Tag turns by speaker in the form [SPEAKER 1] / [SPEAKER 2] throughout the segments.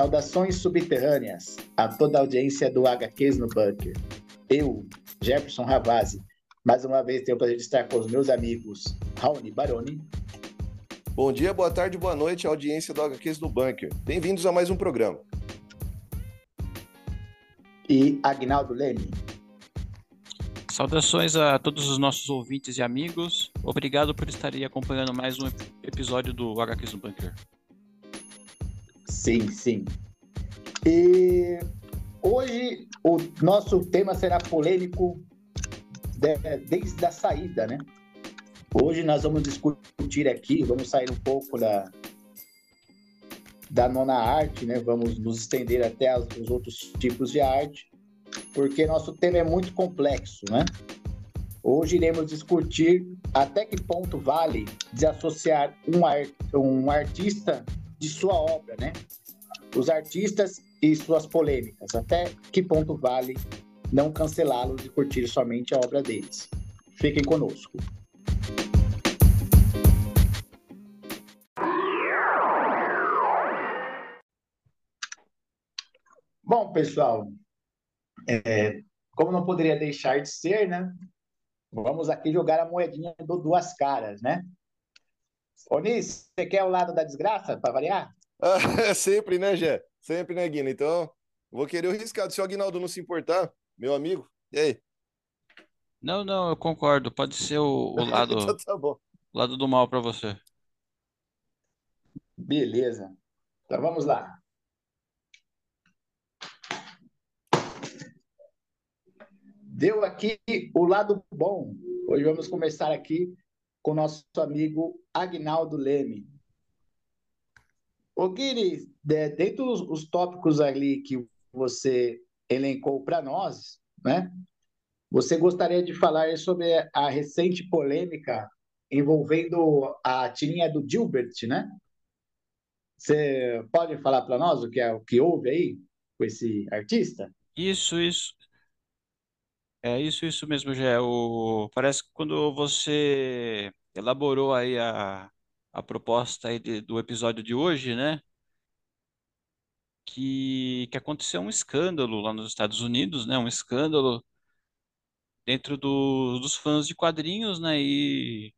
[SPEAKER 1] Saudações subterrâneas a toda a audiência do HQs no Bunker. Eu, Jefferson Ravazzi, mais uma vez tenho o prazer de estar com os meus amigos Raoni Baroni.
[SPEAKER 2] Bom dia, boa tarde, boa noite, audiência do HQs no Bunker. Bem-vindos a mais um programa.
[SPEAKER 1] E Agnaldo Leme.
[SPEAKER 3] Saudações a todos os nossos ouvintes e amigos. Obrigado por estarem acompanhando mais um episódio do HQs no Bunker.
[SPEAKER 1] Sim, sim. E hoje o nosso tema será polêmico desde a saída, né? Hoje nós vamos discutir aqui, vamos sair um pouco da, da nona arte, né? Vamos nos estender até os outros tipos de arte, porque nosso tema é muito complexo, né? Hoje iremos discutir até que ponto vale desassociar um, art, um artista de sua obra, né? Os artistas e suas polêmicas. Até que ponto vale não cancelá-los e curtir somente a obra deles? Fiquem conosco. Bom, pessoal, é, como não poderia deixar de ser, né? Vamos aqui jogar a moedinha do duas caras, né? Onis, você quer o lado da desgraça, para variar?
[SPEAKER 2] Ah, sempre, né, Gé? Sempre, né, Guina? Então, vou querer o riscado. Se o Aguinaldo não se importar, meu amigo, e aí?
[SPEAKER 3] Não, não, eu concordo. Pode ser o, o lado,
[SPEAKER 2] então tá bom.
[SPEAKER 3] lado do mal para você.
[SPEAKER 1] Beleza. Então vamos lá. Deu aqui o lado bom. Hoje vamos começar aqui com nosso amigo Agnaldo Leme. Ô Guiri, dentro dos os tópicos ali que você elencou para nós, né? Você gostaria de falar sobre a recente polêmica envolvendo a tirinha do Gilbert, né? Você pode falar para nós o que é o que houve aí com esse artista?
[SPEAKER 3] Isso, isso. É isso, isso mesmo, já o parece que quando você elaborou aí a, a proposta aí de- do episódio de hoje, né? Que, que aconteceu um escândalo lá nos Estados Unidos, né? Um escândalo dentro do, dos fãs de quadrinhos, né? E,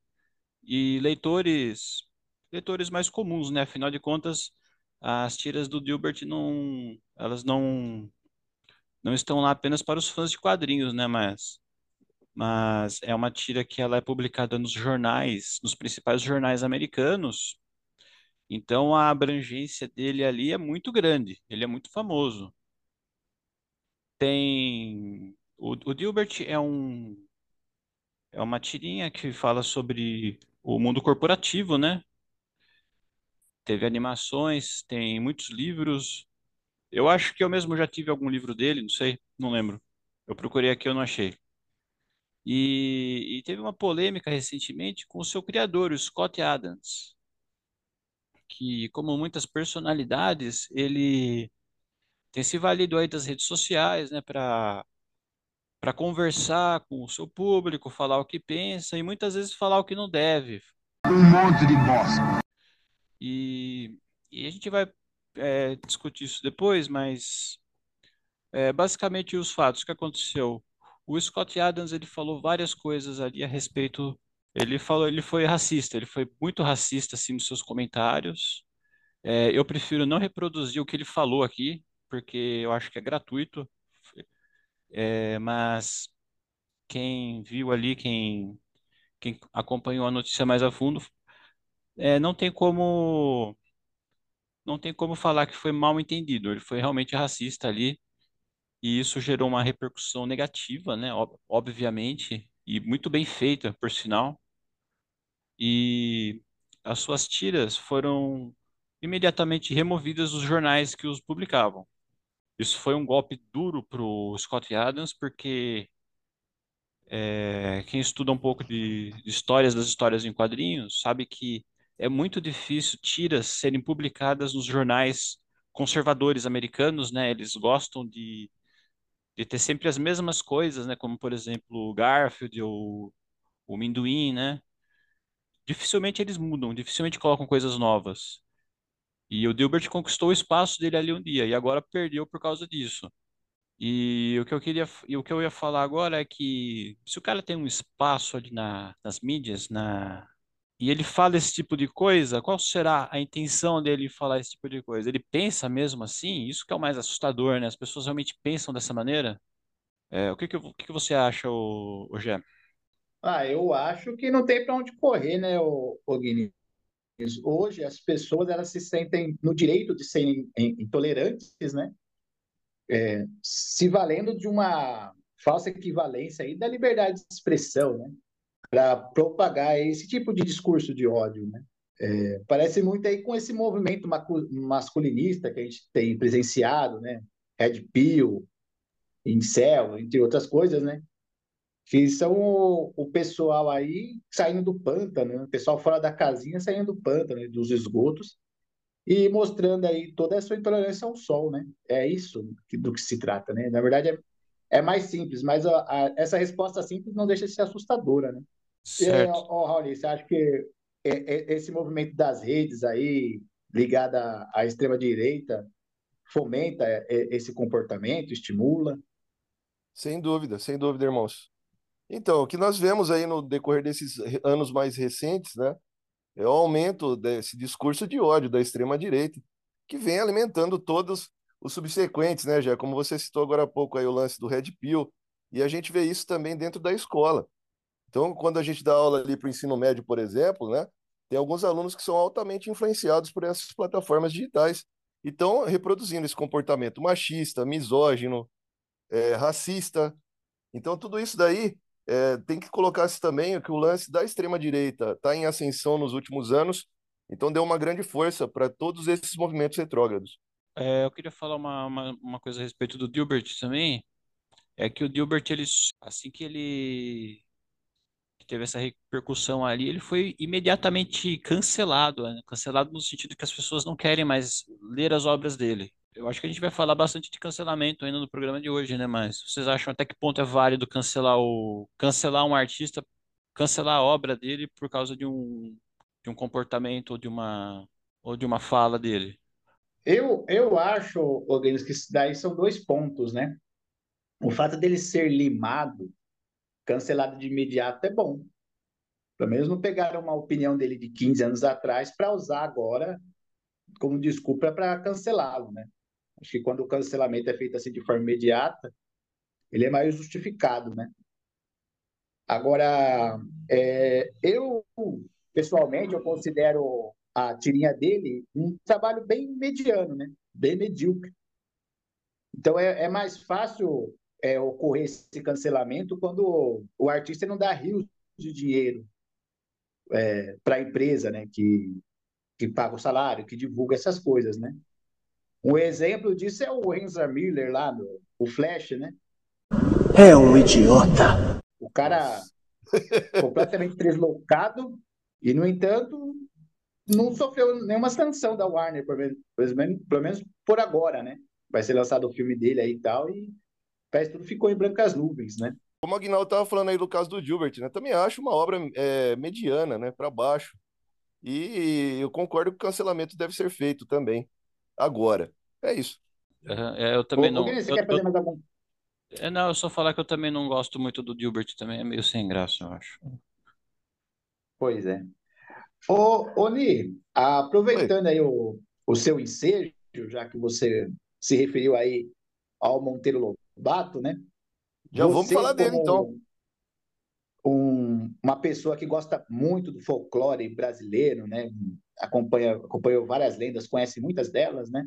[SPEAKER 3] e leitores, leitores mais comuns, né? Afinal de contas, as tiras do Dilbert não, elas não, não estão lá apenas para os fãs de quadrinhos, né? Mas, mas é uma tira que ela é publicada nos jornais, nos principais jornais americanos. Então a abrangência dele ali é muito grande, ele é muito famoso. Tem o, o Dilbert é um é uma tirinha que fala sobre o mundo corporativo, né? Teve animações, tem muitos livros. Eu acho que eu mesmo já tive algum livro dele, não sei, não lembro. Eu procurei aqui, eu não achei. E, e teve uma polêmica recentemente com o seu criador, o Scott Adams, que, como muitas personalidades, ele tem se valido aí das redes sociais, né, para para conversar com o seu público, falar o que pensa e muitas vezes falar o que não deve.
[SPEAKER 4] Um monte de bosta.
[SPEAKER 3] E, e a gente vai é, discutir isso depois, mas é, basicamente os fatos que aconteceu. O Scott Adams ele falou várias coisas ali a respeito. Ele falou, ele foi racista, ele foi muito racista assim nos seus comentários. É, eu prefiro não reproduzir o que ele falou aqui, porque eu acho que é gratuito. É, mas quem viu ali, quem, quem acompanhou a notícia mais a fundo, é, não tem como não tem como falar que foi mal entendido. Ele foi realmente racista ali e isso gerou uma repercussão negativa, né? Ob- Obviamente e muito bem feita, por sinal. E as suas tiras foram imediatamente removidas dos jornais que os publicavam. Isso foi um golpe duro para o Scott Adams, porque É, quem estuda um pouco de, histórias das histórias em quadrinhos sabe que é muito difícil tiras serem publicadas nos jornais conservadores americanos, né? Eles gostam de, de ter sempre as mesmas coisas, né? Como, por exemplo, o Garfield ou o Minduim, né? Dificilmente eles mudam, dificilmente colocam coisas novas. E o Dilbert conquistou o espaço dele ali um dia e agora perdeu por causa disso. E o que eu queria, e o que eu ia falar agora é que se o cara tem um espaço ali na, nas mídias, na, e ele fala esse tipo de coisa, qual será a intenção dele falar esse tipo de coisa? Ele pensa mesmo assim? Isso que é o mais assustador, né? As pessoas realmente pensam dessa maneira? É, o que que, o que que você acha, o, o Gé?
[SPEAKER 1] Ah, eu acho que não tem para onde correr, né, o, Guinness? Hoje as pessoas elas se sentem no direito de serem intolerantes, né? É, se valendo de uma falsa equivalência aí da liberdade de expressão, né? Para propagar esse tipo de discurso de ódio, né? É, parece muito aí com esse movimento masculinista que a gente tem presenciado, né? Red Pill, Incel, entre outras coisas, né? Que são o, o, pessoal aí saindo do pântano, né? o pessoal fora da casinha saindo do pântano, dos esgotos, e mostrando aí toda a sua intolerância ao sol, né? É isso que, do que se trata, né? Na verdade, é, é mais simples, mas a, a, essa resposta simples não deixa de ser assustadora, né?
[SPEAKER 3] Certo.
[SPEAKER 1] E, ó, Raul, você acha que esse movimento das redes aí, ligado à, à extrema-direita, fomenta esse comportamento, estimula?
[SPEAKER 2] Sem dúvida, sem dúvida, irmãos. Então, o que nós vemos aí no decorrer desses anos mais recentes, né, é o aumento desse discurso de ódio da extrema-direita, que vem alimentando todos os subsequentes, né, já como você citou agora há pouco aí o lance do Red Pill, e a gente vê isso também dentro da escola. Então, quando a gente dá aula ali para o ensino médio, por exemplo, né, tem alguns alunos que são altamente influenciados por essas plataformas digitais e estão reproduzindo esse comportamento machista, misógino, é, racista. Então, tudo isso daí é, tem que colocar-se também que o lance da extrema-direita está em ascensão nos últimos anos, então deu uma grande força para todos esses movimentos retrógrados.
[SPEAKER 3] É, eu queria falar uma, uma, uma, coisa a respeito do Dilbert também. É que o Dilbert, ele, assim que ele teve essa repercussão ali, ele foi imediatamente cancelado. Né? Cancelado no sentido que as pessoas não querem mais ler as obras dele. Eu acho que a gente vai falar bastante de cancelamento ainda no programa de hoje, né? Mas vocês acham até que ponto é válido cancelar o cancelar um artista, cancelar a obra dele por causa de um de um comportamento ou de uma ou de uma fala dele?
[SPEAKER 1] Eu eu acho, Odenis, que daí são dois pontos, né? O fato dele ser limado, cancelado de imediato é bom. Pelo menos não pegaram uma opinião dele de 15 anos atrás para usar agora como desculpa para cancelá-lo, né? Acho que quando o cancelamento é feito assim de forma imediata, ele é mais justificado, né? Agora, é, eu, pessoalmente, eu considero a tirinha dele um trabalho bem mediano, né? Bem medíocre. Então, é, é mais fácil é, ocorrer esse cancelamento quando o artista não dá rios de dinheiro é, para a empresa, né? Que, que paga o salário, que divulga essas coisas, né? Um exemplo disso é o Ezra Miller lá, no, o Flash, né?
[SPEAKER 5] É um idiota.
[SPEAKER 1] O cara completamente deslocado e, no entanto, não sofreu nenhuma sanção da Warner, pelo menos, pelo menos por agora, né? Vai ser lançado o filme dele aí e tal, e parece que tudo ficou em brancas nuvens, né?
[SPEAKER 2] Como o Aguinaldo estava falando aí do caso do Gilbert, né? Também acho uma obra é, mediana, né? Para baixo. E eu concordo que o cancelamento deve ser feito também agora. É isso.
[SPEAKER 3] Uhum, é, eu também
[SPEAKER 1] Ô,
[SPEAKER 3] não.
[SPEAKER 1] Você
[SPEAKER 3] eu,
[SPEAKER 1] quer fazer
[SPEAKER 3] eu,
[SPEAKER 1] mais algum?
[SPEAKER 3] é, não, eu só falar que eu também não gosto muito do Gilbert também, é meio sem graça, eu acho.
[SPEAKER 1] Pois é. Ô, ô Ni, aproveitando aí o, o seu ensejo, já que você se referiu aí ao Monteiro Lobato, né?
[SPEAKER 2] Já vamos
[SPEAKER 1] Você,
[SPEAKER 2] falar dele, então.
[SPEAKER 1] um- uma pessoa que gosta muito do folclore brasileiro, né? Acompanha, acompanhou várias lendas, conhece muitas delas, né?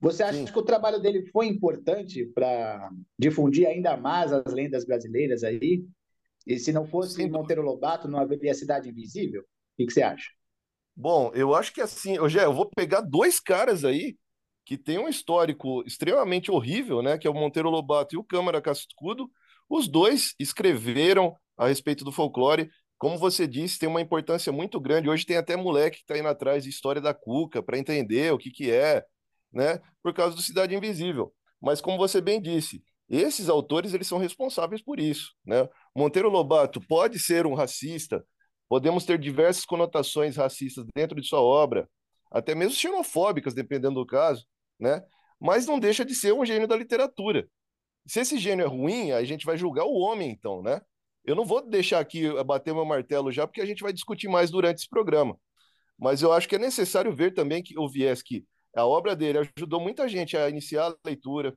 [SPEAKER 1] Você acha
[SPEAKER 2] Sim.
[SPEAKER 1] que o trabalho dele foi importante para difundir ainda mais as lendas brasileiras aí? E se não fosse
[SPEAKER 2] dúvida.
[SPEAKER 1] Monteiro Lobato, não haveria Cidade Invisível? O que que você acha?
[SPEAKER 2] Bom, eu acho que assim, hoje eu vou pegar dois caras aí que tem um histórico extremamente horrível, né? Que é o Monteiro Lobato e o Câmara Cascudo. Os dois escreveram a respeito do folclore. Como você disse, tem uma importância muito grande. Hoje tem até moleque que está indo atrás de história da Cuca para entender o que, que é, né? Por causa do Cidade Invisível. Mas como você bem disse, esses autores eles são responsáveis por isso, né? Monteiro Lobato pode ser um racista, podemos ter diversas conotações racistas dentro de sua obra, até mesmo xenofóbicas, dependendo do caso, né? Mas não deixa de ser um gênio da literatura. Se esse gênio é ruim, a gente vai julgar o homem, então, né? Eu não vou deixar aqui bater meu martelo já, porque a gente vai discutir mais durante esse programa. Mas eu acho que é necessário ver também que o viés que a obra dele ajudou muita gente a iniciar a leitura,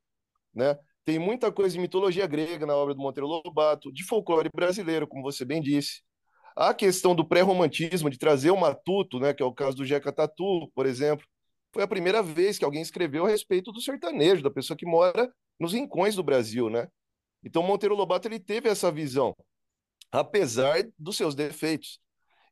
[SPEAKER 2] né? Tem muita coisa de mitologia grega na obra do Monteiro Lobato, de folclore brasileiro, como você bem disse. A questão do pré-romantismo, de trazer o matuto, né, que é o caso do Jeca Tatu, por exemplo, foi a primeira vez que alguém escreveu a respeito do sertanejo, da pessoa que mora nos rincões do Brasil, né? Então Monteiro Lobato ele teve essa visão, apesar dos seus defeitos.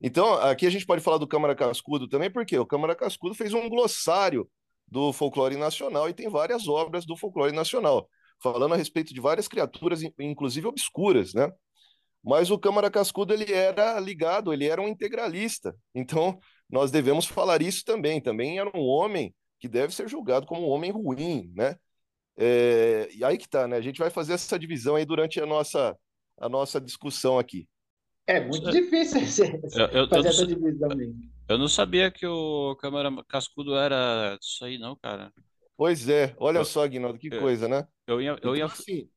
[SPEAKER 2] Então, aqui a gente pode falar do Câmara Cascudo também, porque o Câmara Cascudo fez um glossário do folclore nacional e tem várias obras do folclore nacional, falando a respeito de várias criaturas, inclusive obscuras, né? Mas o Câmara Cascudo ele era ligado, ele era um integralista. Então, nós devemos falar isso também. Também era um homem que deve ser julgado como um homem ruim, né? É, e aí que tá, né? A gente vai fazer essa divisão aí durante a nossa, a nossa discussão aqui.
[SPEAKER 1] É muito difícil eu, eu, fazer eu essa divisão mesmo.
[SPEAKER 3] Eu não sabia que o Câmara Cascudo era isso aí, não, cara.
[SPEAKER 2] Pois é, olha só, Guinaldo, que coisa, né?
[SPEAKER 3] Eu ia, eu então, ia... Assim,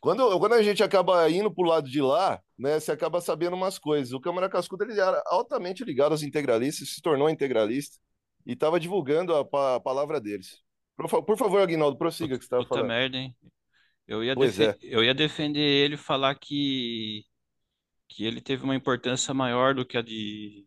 [SPEAKER 2] quando, quando a gente acaba indo para o lado de lá, né, você acaba sabendo umas coisas. O Câmara Cascudo ele era altamente ligado aos integralistas, se tornou integralista e estava divulgando a, a, palavra deles. Por, por favor, Aguinaldo, prossiga que você estava falando.
[SPEAKER 3] merda, hein? Eu ia, é. eu ia defender ele falar que que ele teve uma importância maior do que a de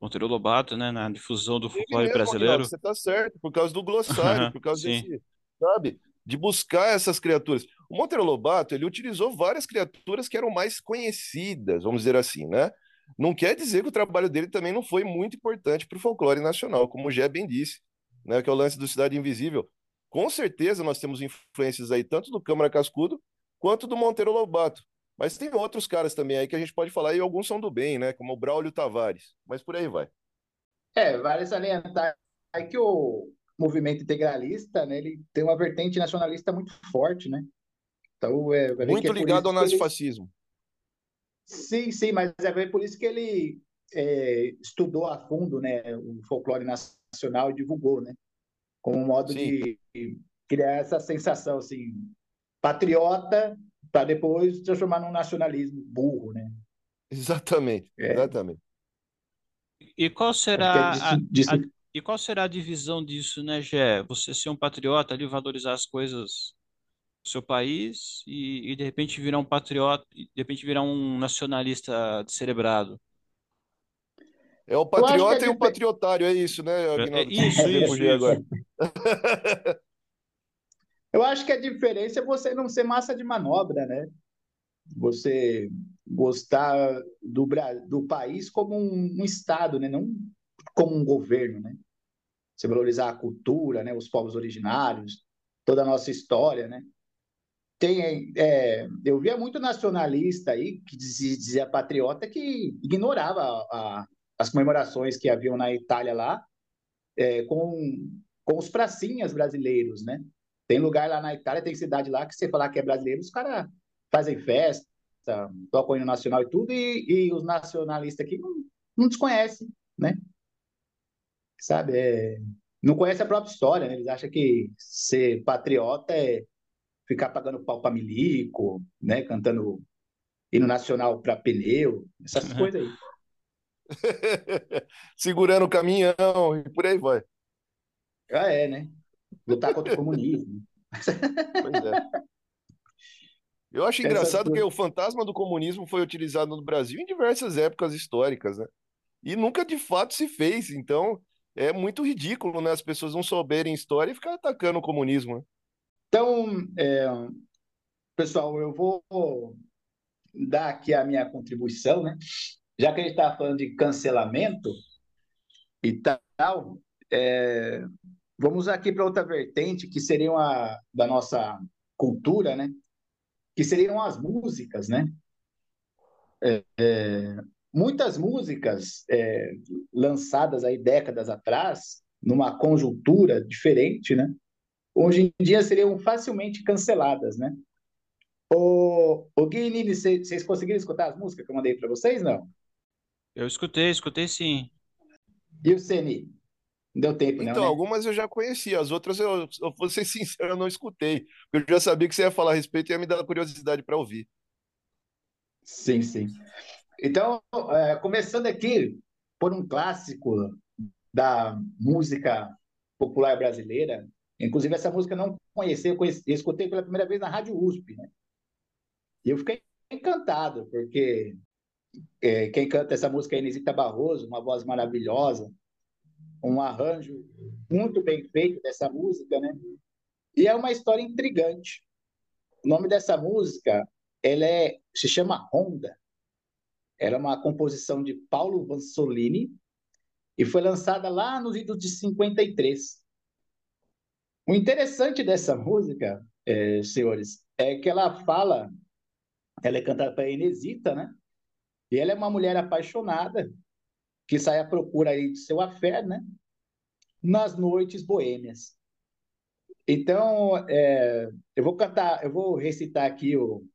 [SPEAKER 3] Monteiro Lobato, né, na difusão do folclore mesmo, brasileiro.
[SPEAKER 2] você está certo, por causa do glossário, por causa desse, sabe, de buscar essas criaturas. O Monteiro Lobato, ele utilizou várias criaturas que eram mais conhecidas, vamos dizer assim, né? Não quer dizer que o trabalho dele também não foi muito importante para o folclore nacional, como o Gé bem disse, né, que é o lance do Cidade Invisível. Com certeza nós temos influências aí tanto do Câmara Cascudo quanto do Monteiro Lobato. Mas tem outros caras também aí que a gente pode falar, e alguns são do bem, né? Como o Braulio Tavares. Mas por aí vai.
[SPEAKER 1] É, vale salientar que o movimento integralista, né, ele tem uma vertente nacionalista muito forte, né?
[SPEAKER 2] Então, é, muito é ligado ao nazifascismo.
[SPEAKER 1] Ele... Sim, sim, mas é por isso que ele é, estudou a fundo, né, o folclore nacional e divulgou, né? Como um modo sim. de criar essa sensação, assim, patriota para depois transformar num nacionalismo burro, né?
[SPEAKER 2] Exatamente, é. exatamente.
[SPEAKER 3] E qual será é a, a, e qual será a divisão disso, né, Gé? Você ser um patriota ali, valorizar as coisas do seu país e, e de repente virar um patriota, de repente virar um nacionalista cerebrado.
[SPEAKER 2] É o patriota é e o patriotário, é isso, né,
[SPEAKER 3] Aguinaldo? É, isso, isso, isso.
[SPEAKER 1] Eu acho que a diferença é você não ser massa de manobra, né? Você gostar do, do país como um, um Estado, né? Não como um governo, né? Você valorizar a cultura, né? Os povos originários, toda a nossa história, né? Tem, é, eu via muito nacionalista aí que dizia, dizia patriota que ignorava a, a, as comemorações que haviam na Itália lá é, com, com os pracinhas brasileiros, né? Tem lugar lá na Itália, tem cidade lá que você falar que é brasileiro, os caras fazem festa, tocam hino nacional e tudo, e, e os nacionalistas aqui não, não desconhecem, né? Sabe? É, não conhece a própria história, né? Eles acham que ser patriota é ficar pagando pau para milico, né? Cantando hino nacional para pneu, essas coisas aí.
[SPEAKER 2] Segurando o caminhão e por aí vai.
[SPEAKER 1] Ah, é, né? lutar contra o comunismo. Pois é.
[SPEAKER 2] Eu acho engraçado que o fantasma do comunismo foi utilizado no Brasil em diversas épocas históricas, né? E nunca de fato se fez. Então é muito ridículo, né? As pessoas não souberem história e ficar atacando o comunismo. Né?
[SPEAKER 1] Então, é, pessoal, eu vou dar aqui a minha contribuição, né? Já que a gente está falando de cancelamento e tal, é, Vamos aqui para outra vertente, que seria uma da nossa cultura, né? que seriam as músicas, né? É, é, muitas músicas é, lançadas aí décadas atrás, numa conjuntura diferente, né? Hoje em dia seriam facilmente canceladas, né? O, o Gui Nini, vocês conseguiram escutar as músicas que eu mandei para vocês, não?
[SPEAKER 3] Eu escutei, escutei sim.
[SPEAKER 1] E o Ceni? Deu tempo,
[SPEAKER 2] Então,
[SPEAKER 1] não, né?
[SPEAKER 2] algumas eu já conhecia, as outras eu, eu vou ser sincero, eu não escutei. Eu já sabia que você ia falar a respeito e ia me dar curiosidade para ouvir.
[SPEAKER 1] Sim, sim. Então, é, começando aqui por um clássico da música popular brasileira, inclusive essa música eu não conhecia, eu, conheci, eu escutei pela primeira vez na Rádio USP, né? E eu fiquei encantado, porque é, quem canta essa música é Inesita Barroso, uma voz maravilhosa, um arranjo muito bem feito dessa música, né? E é uma história intrigante. O nome dessa música, ela é, se chama Honda. Era uma composição de Paulo Vansolini e foi lançada lá nos idos de 53. O interessante dessa música, é, senhores, é que ela fala, ela é cantada para Inesita, né? E ela é uma mulher apaixonada que sai à procura aí de seu afé, né? Nas noites boêmias. Então, é, eu vou cantar, eu vou recitar aqui o,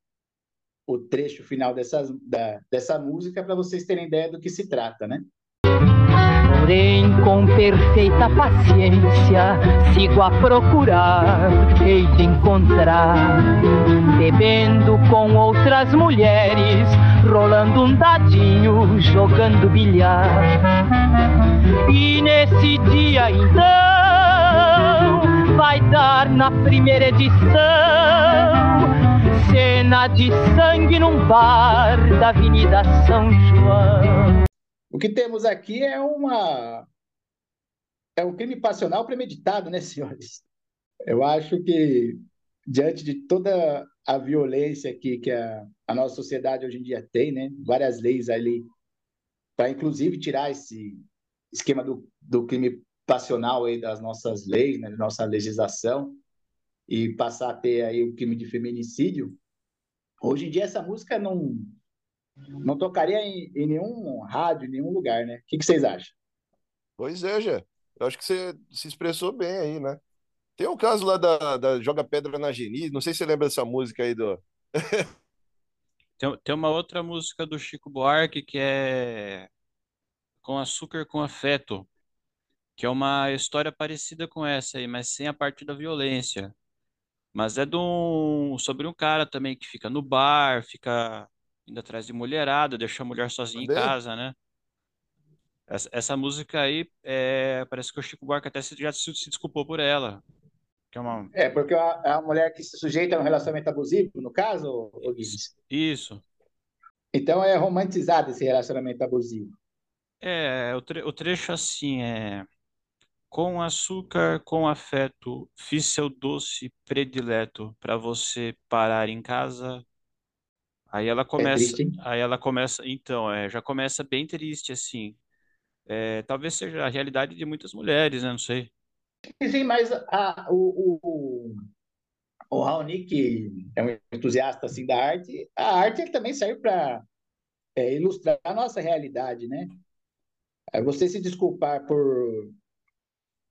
[SPEAKER 1] o trecho final dessas, da, dessa música para vocês terem ideia do que se trata, né?
[SPEAKER 6] Porém, com perfeita paciência, sigo a procurar, hei de encontrar, bebendo com outras mulheres, rolando um dadinho, jogando bilhar. E nesse dia então, vai dar na primeira edição, cena de sangue num bar da Avenida São João.
[SPEAKER 1] O que temos aqui é uma é um crime passional premeditado, né, senhores? Eu acho que diante de toda a violência que, que a, a nossa sociedade hoje em dia tem, né, várias leis ali para inclusive tirar esse esquema do, do crime passional aí das nossas leis, né, da nossa legislação e passar a ter aí o crime de feminicídio. Hoje em dia essa música não não tocaria em, em nenhum rádio, em nenhum lugar, né? O que, que vocês acham?
[SPEAKER 2] Pois é, Jé. Eu acho que você se expressou bem aí, né? Tem um caso lá da, da Joga Pedra na Geni, não sei se você lembra dessa música aí do.
[SPEAKER 3] Tem, tem uma outra música do Chico Buarque que é Com Açúcar com Afeto, que é uma história parecida com essa aí, mas sem a parte da violência. Mas é de um, sobre um cara também que fica no bar, fica indo atrás de mulherada, deixa a mulher sozinha em casa, né? Essa, essa música aí, é, parece que o Chico Buarque até se- já se, se desculpou por ela. É uma...
[SPEAKER 1] É, porque a, a mulher que se sujeita a um relacionamento abusivo, no caso, Guiz?
[SPEAKER 3] Isso.
[SPEAKER 1] Então é romantizado esse relacionamento abusivo.
[SPEAKER 3] É, o, tre o trecho assim é... Com açúcar, com afeto, fiz seu doce predileto para você parar em casa. Aí ela
[SPEAKER 1] É
[SPEAKER 3] começa,
[SPEAKER 1] triste,
[SPEAKER 3] aí ela começa, então, é, já começa bem triste assim. É, talvez seja a realidade de muitas mulheres, né? Não sei.
[SPEAKER 1] Sim, mas a, o, o, o Raoni, que é um entusiasta assim, da arte, a arte também serve para ilustrar a nossa realidade, né? Aí Você se desculpar por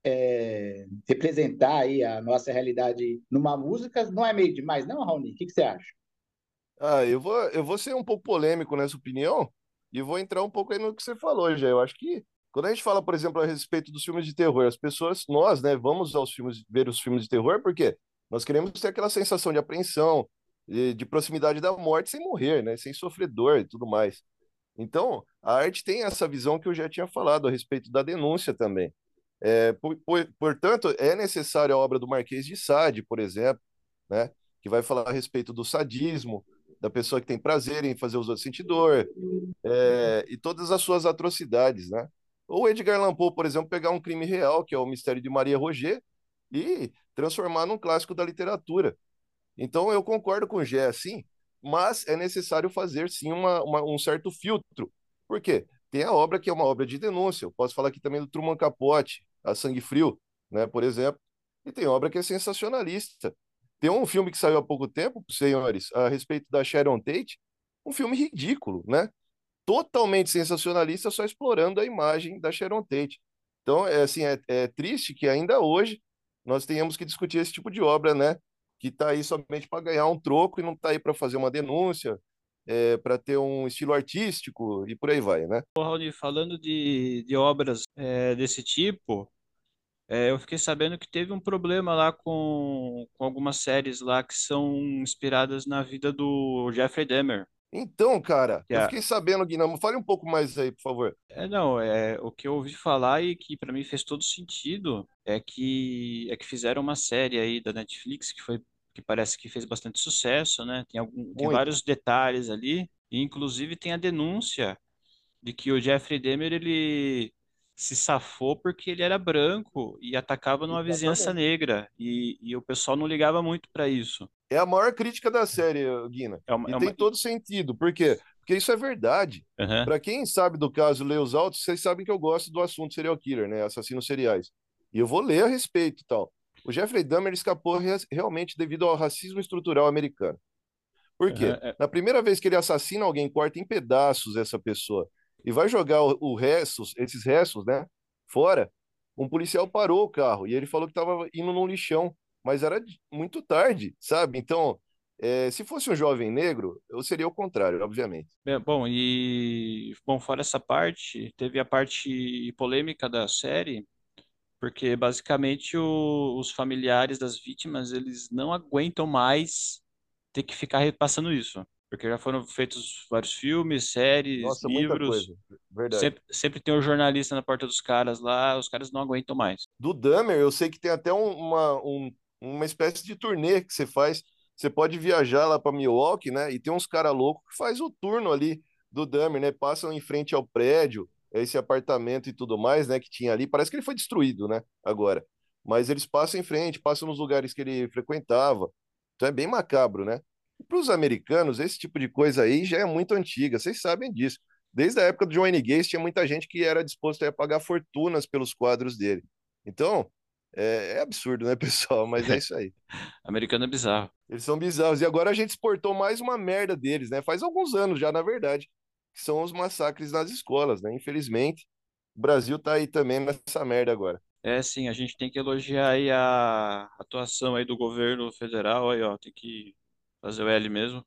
[SPEAKER 1] é, representar aí a nossa realidade numa música não é meio demais, não, Raoni? O que, que você acha?
[SPEAKER 2] Ah, eu vou, eu vou ser um pouco polêmico nessa opinião e vou entrar um pouco aí no que você falou, já. Eu acho que quando a gente fala, por exemplo, a respeito dos filmes de terror, as pessoas, nós, né, vamos aos filmes, ver os filmes de terror porque nós queremos ter aquela sensação de apreensão, de, de proximidade da morte sem morrer, né, sem sofrer dor e tudo mais. Então, a arte tem essa visão que eu já tinha falado a respeito da denúncia também. É, por- por- portanto, é necessário a obra do Marquês de Sade, por exemplo, né, que vai falar a respeito do sadismo, da pessoa que tem prazer em fazer os outros sentir dor, é, e todas as suas atrocidades, né? Ou Edgar Allan Poe, por exemplo, pegar um crime real, que é o Mistério de Maria Roget, e transformar num clássico da literatura. Então, eu concordo com o Gé, assim, mas é necessário fazer, sim, uma, uma- um certo filtro. Por quê? Tem a obra que é uma obra de denúncia. Eu posso falar aqui também do Truman Capote, A Sangue Frio, né, por exemplo. E tem obra que é sensacionalista. Tem um filme que saiu há pouco tempo, senhores, a respeito da Sharon Tate, um filme ridículo, né? Totalmente sensacionalista, só explorando a imagem da Sharon Tate. Então, é assim, é, é triste que ainda hoje nós tenhamos que discutir esse tipo de obra, né? Que está aí somente para ganhar um troco e não está aí para fazer uma denúncia, é, para ter um estilo artístico e por aí vai, né?
[SPEAKER 3] Raoni, falando de, de obras é, desse tipo, é, eu fiquei sabendo que teve um problema lá com, com algumas séries lá que são inspiradas na vida do Jeffrey Dahmer.
[SPEAKER 2] Então, cara, eu
[SPEAKER 3] Yeah.
[SPEAKER 2] fiquei sabendo, Guinamo, fale um pouco mais aí, por favor.
[SPEAKER 3] É, não, é, o que eu ouvi falar e que para mim fez todo sentido é que é que fizeram uma série aí da Netflix que foi que parece que fez bastante sucesso, né? Tem algum, tem
[SPEAKER 2] Muito.
[SPEAKER 3] vários detalhes ali, e inclusive tem a denúncia de que o Jeffrey Dahmer ele se safou porque ele era branco e atacava numa vizinhança
[SPEAKER 2] Exatamente.
[SPEAKER 3] negra e, e o pessoal não ligava muito para isso.
[SPEAKER 2] É a maior crítica da série, Guina.
[SPEAKER 3] É uma,
[SPEAKER 2] E
[SPEAKER 3] é
[SPEAKER 2] tem
[SPEAKER 3] uma...
[SPEAKER 2] todo sentido. Por quê? Porque isso é verdade.
[SPEAKER 3] Aham.
[SPEAKER 2] Para quem sabe do caso Lê os Autos, vocês sabem que eu gosto do assunto serial killer, né? Assassinos seriais. E eu vou ler a respeito e tal. O Jeffrey Dahmer escapou re- realmente devido ao racismo estrutural americano. Por quê?
[SPEAKER 3] É.
[SPEAKER 2] Na primeira vez que ele assassina alguém, corta em pedaços essa pessoa e vai jogar o, o restos, esses restos, né, fora, um policial parou o carro e ele falou que estava indo num lixão, mas era muito tarde, sabe? Então, é, se fosse um jovem negro, eu seria o contrário, obviamente.
[SPEAKER 3] Bem, Bom, e bom, fora essa parte, teve a parte polêmica da série, porque basicamente o- os familiares das vítimas, eles não aguentam mais ter que ficar repassando isso, porque já foram feitos vários filmes, séries,
[SPEAKER 2] Nossa, muita
[SPEAKER 3] livros,
[SPEAKER 2] coisa, verdade.
[SPEAKER 3] sempre, sempre tem o jornalista na porta dos caras lá, os caras não aguentam mais.
[SPEAKER 2] Do Dahmer, eu sei que tem até um- uma, um- uma espécie de turnê que você faz. Você pode viajar lá para Milwaukee, né? E tem uns caras loucos que faz o turno ali do Dahmer, né? Passam em frente ao prédio, esse apartamento e tudo mais, né? Que tinha ali. Parece que ele foi destruído, né? Agora. Mas eles passam em frente, passam nos lugares que ele frequentava. Então é bem macabro, né? Para os americanos, esse tipo de coisa aí já é muito antiga, vocês sabem disso. Desde a época do Johnny Gacy, tinha muita gente que era disposta a pagar fortunas pelos quadros dele. Então, é, é absurdo, né, pessoal? Mas é isso aí.
[SPEAKER 3] Americano é bizarro.
[SPEAKER 2] Eles são bizarros. E agora a gente exportou mais uma merda deles, né? Faz alguns anos já, na verdade, que são os massacres nas escolas, né? Infelizmente, o Brasil tá aí também nessa merda agora.
[SPEAKER 3] É, sim, a gente tem que elogiar aí a atuação aí do governo federal, aí, ó, tem que fazer o L mesmo,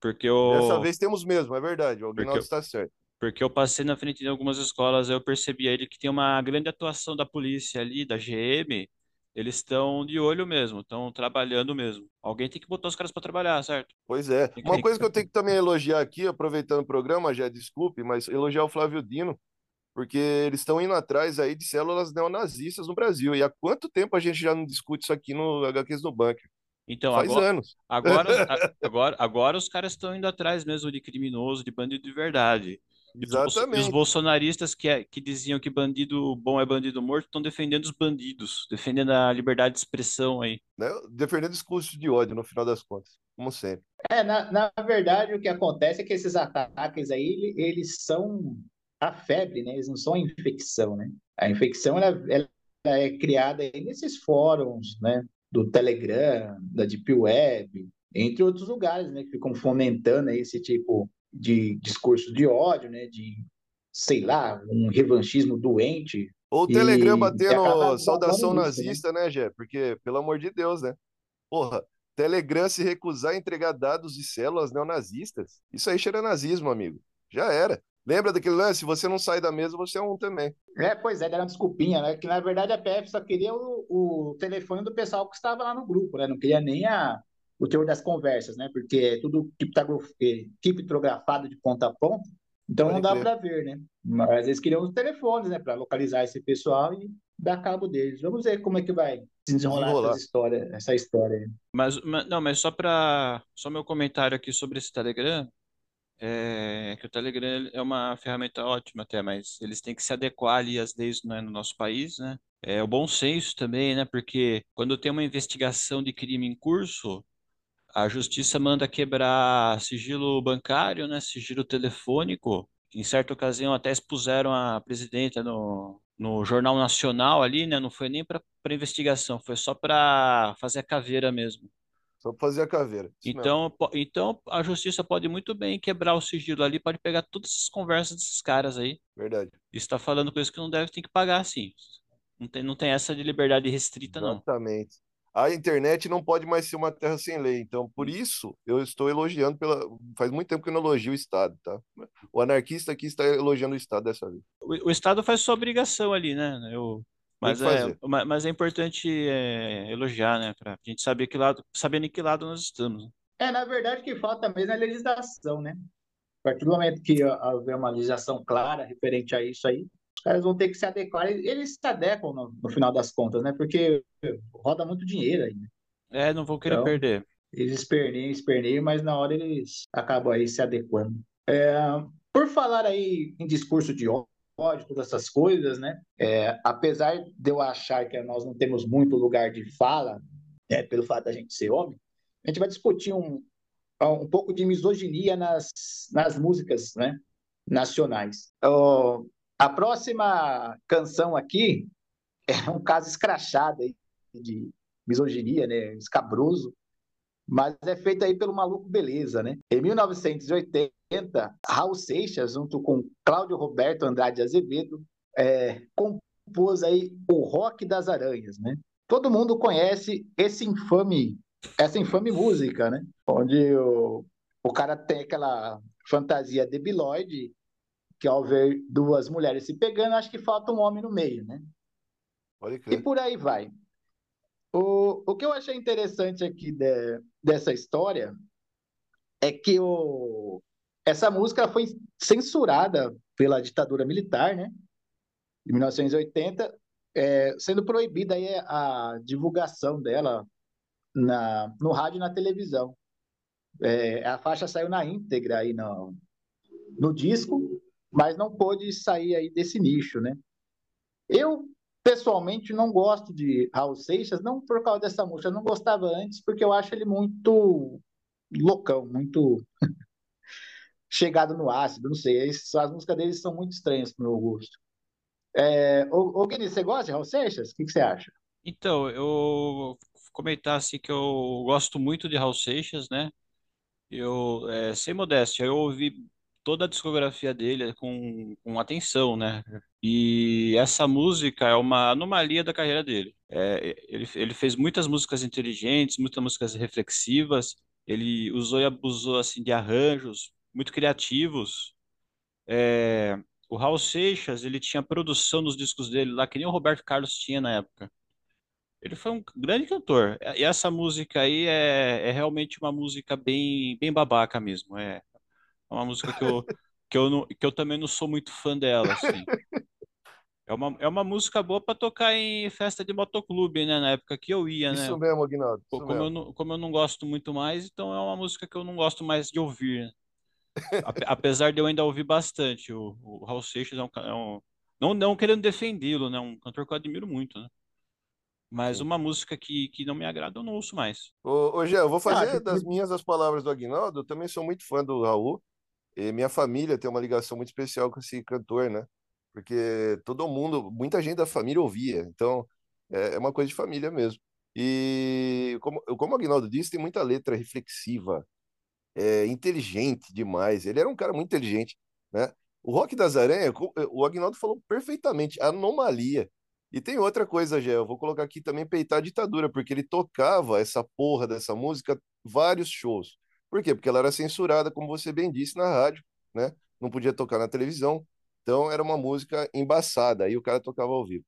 [SPEAKER 3] porque
[SPEAKER 2] Dessa
[SPEAKER 3] o
[SPEAKER 2] vez temos mesmo, é verdade. O Aguinaldo
[SPEAKER 3] eu-
[SPEAKER 2] está certo.
[SPEAKER 3] Porque eu passei na frente de algumas escolas, eu percebi ali que tem uma grande atuação da polícia ali, da GM. Eles estão de olho mesmo, estão trabalhando mesmo. Alguém tem que botar os caras para trabalhar, certo?
[SPEAKER 2] Pois é.
[SPEAKER 3] Tem que-
[SPEAKER 2] Uma coisa que eu tenho que também elogiar aqui, aproveitando o programa, já desculpe, mas elogiar o Flávio Dino, porque eles estão indo atrás aí de células neonazistas no Brasil. E há quanto tempo a gente já não discute isso aqui no HQs no Bunker?
[SPEAKER 3] Então,
[SPEAKER 2] Faz
[SPEAKER 3] agora,
[SPEAKER 2] anos.
[SPEAKER 3] agora, agora, agora os caras estão indo atrás mesmo de criminoso, de bandido de verdade. E os, bolso- e os
[SPEAKER 2] Exatamente.
[SPEAKER 3] bolsonaristas que, é- que diziam que bandido bom é bandido morto estão defendendo os bandidos, defendendo a liberdade de expressão aí.
[SPEAKER 2] Né? Defendendo discurso de ódio, no final das contas. Como sempre.
[SPEAKER 1] É, na, na verdade, o que acontece é que esses ataques aí, ele- eles são a febre, né? Eles não são a infecção, né? A infecção, ela, ela é criada aí nesses fóruns, né? Do Telegram, da Deep Web, entre outros lugares, né? Que ficam fomentando esse tipo de discurso de ódio, né? De, sei lá, um revanchismo doente.
[SPEAKER 2] Ou o
[SPEAKER 1] E-
[SPEAKER 2] Telegram batendo saudação
[SPEAKER 1] isso, né?
[SPEAKER 2] nazista, né, Jé? Porque, pelo amor de Deus, né? Porra, Telegram se recusar a entregar dados de células neonazistas, isso aí cheira nazismo, amigo. Já era. Lembra daquele lance? Se você não sai da mesa, você é um também.
[SPEAKER 1] É, pois é, deram uma desculpinha, né? Que na verdade a PF só queria o, o telefone do pessoal que estava lá no grupo, né? Não queria nem a, o teor das conversas, né? Porque é tudo eh, criptografado de ponta a ponta, então
[SPEAKER 2] Pode
[SPEAKER 1] não dá para ver, né? Mas eles queriam os telefones, né? Para localizar esse pessoal e dar cabo deles. Vamos ver como é que vai se desenrolar essas histórias, essa história aí.
[SPEAKER 3] Mas, ma- não, mas só para só meu comentário aqui sobre esse Telegram, é que o Telegram é uma ferramenta ótima até, mas eles têm que se adequar ali às leis, né, no nosso país, né? É o bom senso também, né? Porque quando tem uma investigação de crime em curso, a justiça manda quebrar sigilo bancário, né? Sigilo telefônico. Em certa ocasião até expuseram a presidenta no, no Jornal Nacional ali, né? Não foi nem para investigação, foi só para fazer a caveira mesmo.
[SPEAKER 2] Só pra fazer a caveira. Isso.
[SPEAKER 3] Então, então a justiça pode muito bem quebrar o sigilo ali, pode pegar todas essas conversas desses caras aí.
[SPEAKER 2] Verdade.
[SPEAKER 3] E está falando coisas que não deve ter que pagar, sim. Não tem, não tem essa de liberdade restrita, não.
[SPEAKER 2] Exatamente. A internet não pode mais ser uma terra sem lei. Então, por isso, eu estou elogiando pela. Faz muito tempo que eu não elogio o Estado, tá? O anarquista aqui está elogiando o Estado dessa vez.
[SPEAKER 3] O, o Estado faz sua obrigação ali, né? Eu, mas, é, mas é importante é, elogiar, né? Pra gente saber que lado, sabendo em que lado nós estamos. né?
[SPEAKER 1] É, na verdade, o que falta mesmo é a legislação, né? A partir do momento que houver uma legislação clara referente a isso aí, os caras vão ter que se adequar. Eles- Eles se adequam no, no final das contas, né? Porque roda muito dinheiro aí, né?
[SPEAKER 3] É, não vou querer
[SPEAKER 1] Então,
[SPEAKER 3] perder.
[SPEAKER 1] Eles esperneiam, esperneiam, mas na hora eles acabam aí se adequando. É, por falar aí em discurso de ódio, todas essas coisas, né? É, apesar de eu achar que nós não temos muito lugar de fala, é, pelo fato da gente ser homem, a gente vai discutir um, um pouco de misoginia nas, nas músicas, né? Nacionais. Ó, a próxima canção aqui é um caso escrachado de misoginia, né? Escabroso mas é feito aí pelo Maluco Beleza, né? Em 1980, Raul Seixas, junto com Cláudio Roberto Andrade Azevedo, é, compôs aí o Rock das Aranhas, né? Todo mundo conhece esse infame, essa infame música, né? Onde o, o cara tem aquela fantasia debilóide, que ao ver duas mulheres se pegando, acho que falta um homem no meio, né? E por aí vai. O, o que eu achei interessante aqui de- dessa história é que o, essa música foi censurada pela ditadura militar, né? Em 1980, é, sendo proibida aí a divulgação dela na, no rádio e na televisão. É, a faixa saiu na íntegra aí no, no disco, mas não pôde sair aí desse nicho, né? Eu, pessoalmente, não gosto de Raul Seixas, não por causa dessa música, eu não gostava antes, porque eu acho ele muito loucão, muito chegado no ácido, não sei. As as músicas dele são muito estranhas pro meu gosto. É, ô, ô Guilherme, você gosta de Raul Seixas? O que, que você acha?
[SPEAKER 3] Então, eu comentar assim que eu gosto muito de Raul Seixas, né? Eu, é, sem modéstia, eu ouvi toda a discografia dele com, com atenção, né? E essa música é uma anomalia da carreira dele. É, ele, ele fez muitas músicas inteligentes, muitas músicas reflexivas. Ele usou e abusou assim de arranjos muito criativos. É, o Raul Seixas, ele tinha produção nos discos dele lá que nem o Roberto Carlos tinha na época. Ele foi um grande cantor. E essa música aí é, é realmente uma música bem, bem babaca mesmo. É uma música que eu, que eu, não, que eu também não sou muito fã dela, assim. É uma, é uma música boa para tocar em festa de motoclube, né? Na época que eu ia, né?
[SPEAKER 2] Isso mesmo, Aguinaldo. Isso
[SPEAKER 3] Como eu
[SPEAKER 2] mesmo.
[SPEAKER 3] não, como eu não gosto muito mais, então é uma música que eu não gosto mais de ouvir, né? Ape- Apesar de eu ainda ouvir bastante. O, o Raul Seixas é um, é um- não, não querendo defendê-lo, né? Um cantor que eu admiro muito, né? Mas
[SPEAKER 2] Sim.
[SPEAKER 3] uma música que, que não me agrada, eu não ouço mais.
[SPEAKER 2] Ô, ô Gé, eu vou fazer
[SPEAKER 1] Ah,
[SPEAKER 2] das minhas as palavras do Aguinaldo. Eu também sou muito fã do Raul. E minha família tem uma ligação muito especial com esse cantor, né? Porque todo mundo, muita gente da família ouvia. Então, é é uma coisa de família mesmo. E como, como o Aguinaldo disse, tem muita letra reflexiva, é, inteligente demais. Ele era um cara muito inteligente, né? O Rock das Aranhas, co- o Aguinaldo falou perfeitamente, anomalia. E tem outra coisa, Gé, eu vou colocar aqui também peitar a ditadura, porque ele tocava essa porra dessa música vários shows. Por quê? Porque ela era censurada, como você bem disse, na rádio, né? Não podia tocar na televisão. Então era uma música embaçada, aí o cara tocava ao vivo.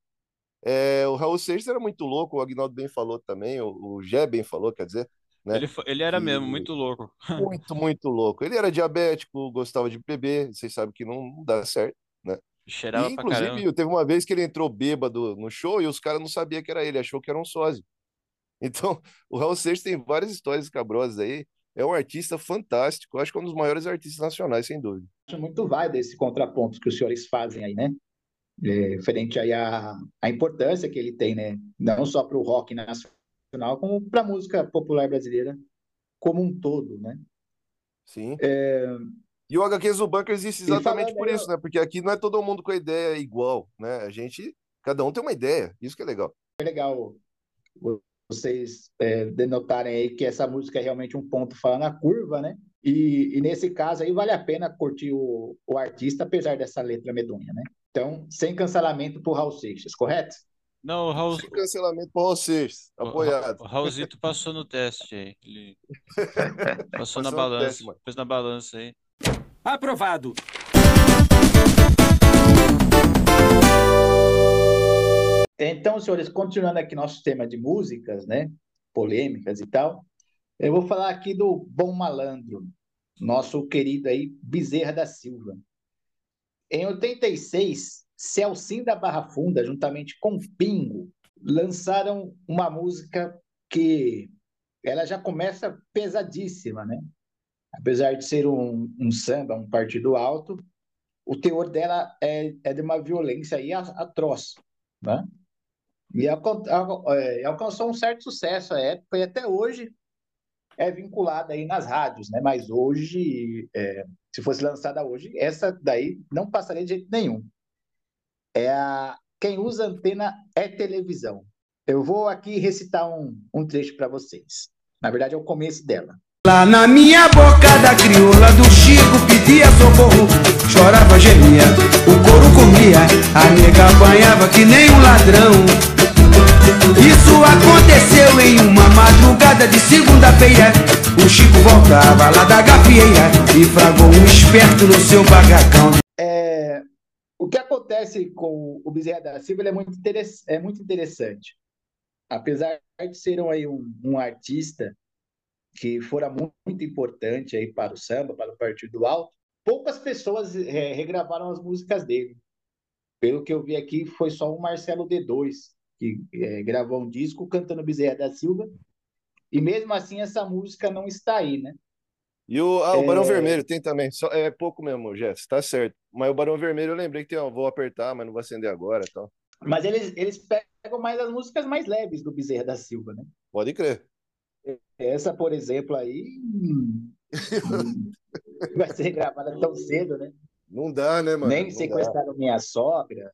[SPEAKER 2] É, o Raul Seixas era muito louco, o Aguinaldo bem falou também, o, o Gé bem falou, quer dizer, né?
[SPEAKER 3] Ele, ele era mesmo
[SPEAKER 2] Que
[SPEAKER 3] muito louco.
[SPEAKER 2] muito, muito louco. Ele era diabético, gostava de beber, vocês sabem que não, não dá certo, né? E,
[SPEAKER 3] Cheirava caramba.
[SPEAKER 2] inclusive, teve uma vez que ele entrou bêbado no show e os caras não sabiam que era ele, achou que era um sósia. Então, o Raul Seixas tem várias histórias escabrosas aí. É um artista fantástico, acho que é um dos maiores artistas nacionais, sem dúvida.
[SPEAKER 1] Acho muito válido esse contraponto que os senhores fazem aí, né? É, referente aí à, à importância que ele tem, né? Não só para o rock nacional, como para a música popular brasileira como um todo, né?
[SPEAKER 2] Sim. E o HQs do Bunker existe exatamente por isso, né? Porque aqui não é todo mundo com a ideia igual, né? A gente, cada um tem uma ideia, isso que é legal.
[SPEAKER 1] É legal vocês é, denotarem aí que essa música é realmente um ponto fora na curva, né? E, e nesse caso aí vale a pena curtir o, o artista, apesar dessa letra medonha, né? Então, sem cancelamento por Raul Seixas, correto?
[SPEAKER 3] Não, o Raul,
[SPEAKER 2] Sem cancelamento por vocês.
[SPEAKER 3] o,
[SPEAKER 2] Apoiado.
[SPEAKER 3] o Raulzito passou no teste aí. Ele passou na
[SPEAKER 2] Passou no
[SPEAKER 3] balança.
[SPEAKER 2] teste.
[SPEAKER 3] Pôs na balança aí.
[SPEAKER 7] Aprovado.
[SPEAKER 1] Então, senhores, continuando aqui nosso tema de músicas, né? Polêmicas e tal, eu vou falar aqui do Bom Malandro, nosso querido aí Bezerra da Silva. Em 86, Celcinho da Barra Funda, juntamente com Pingo, lançaram uma música que ela já começa pesadíssima, né? Apesar de ser um, um samba, um partido alto, o teor dela é, é de uma violência aí atroz, né? E é, alcançou um certo sucesso à época e até hoje é vinculada aí nas rádios, né? Mas hoje, é, se fosse lançada hoje, essa daí não passaria de jeito nenhum. É a quem usa antena é televisão. Eu vou aqui recitar um, um trecho para vocês. Na verdade, é o começo dela.
[SPEAKER 5] Lá na minha boca da crioula do Chico pedia socorro, chorava, gemia, o couro comia, a nega apanhava que nem um ladrão. Isso aconteceu em uma madrugada de segunda-feira. O Chico voltava lá da gafieira e fragou um esperto no seu bagacão.
[SPEAKER 1] É, o que acontece com o Bezerra da Silva é muito, é muito interessante. Apesar de ser um, um, artista que fora mu- muito importante aí para o samba, para o Partido Alto, poucas pessoas é, regravaram as músicas dele. Pelo que eu vi aqui, foi só o Marcelo D2 que é, gravou um disco cantando Bezerra da Silva. E mesmo assim, essa música não está aí, né?
[SPEAKER 2] E o, ah, o Barão
[SPEAKER 1] É.
[SPEAKER 2] Vermelho tem também. Só, é pouco mesmo, Jess, tá certo. Mas o Barão Vermelho eu lembrei que tem, ó, vou apertar, mas não vou acender agora tal.
[SPEAKER 1] Mas eles, eles pegam mais as músicas mais leves do Bezerra da Silva, né?
[SPEAKER 2] Pode crer.
[SPEAKER 1] Essa, por exemplo, aí hum, vai ser gravada tão cedo, né?
[SPEAKER 2] Não dá, né, mano?
[SPEAKER 1] Nem
[SPEAKER 2] Não dá.
[SPEAKER 1] sequestraram minha sogra.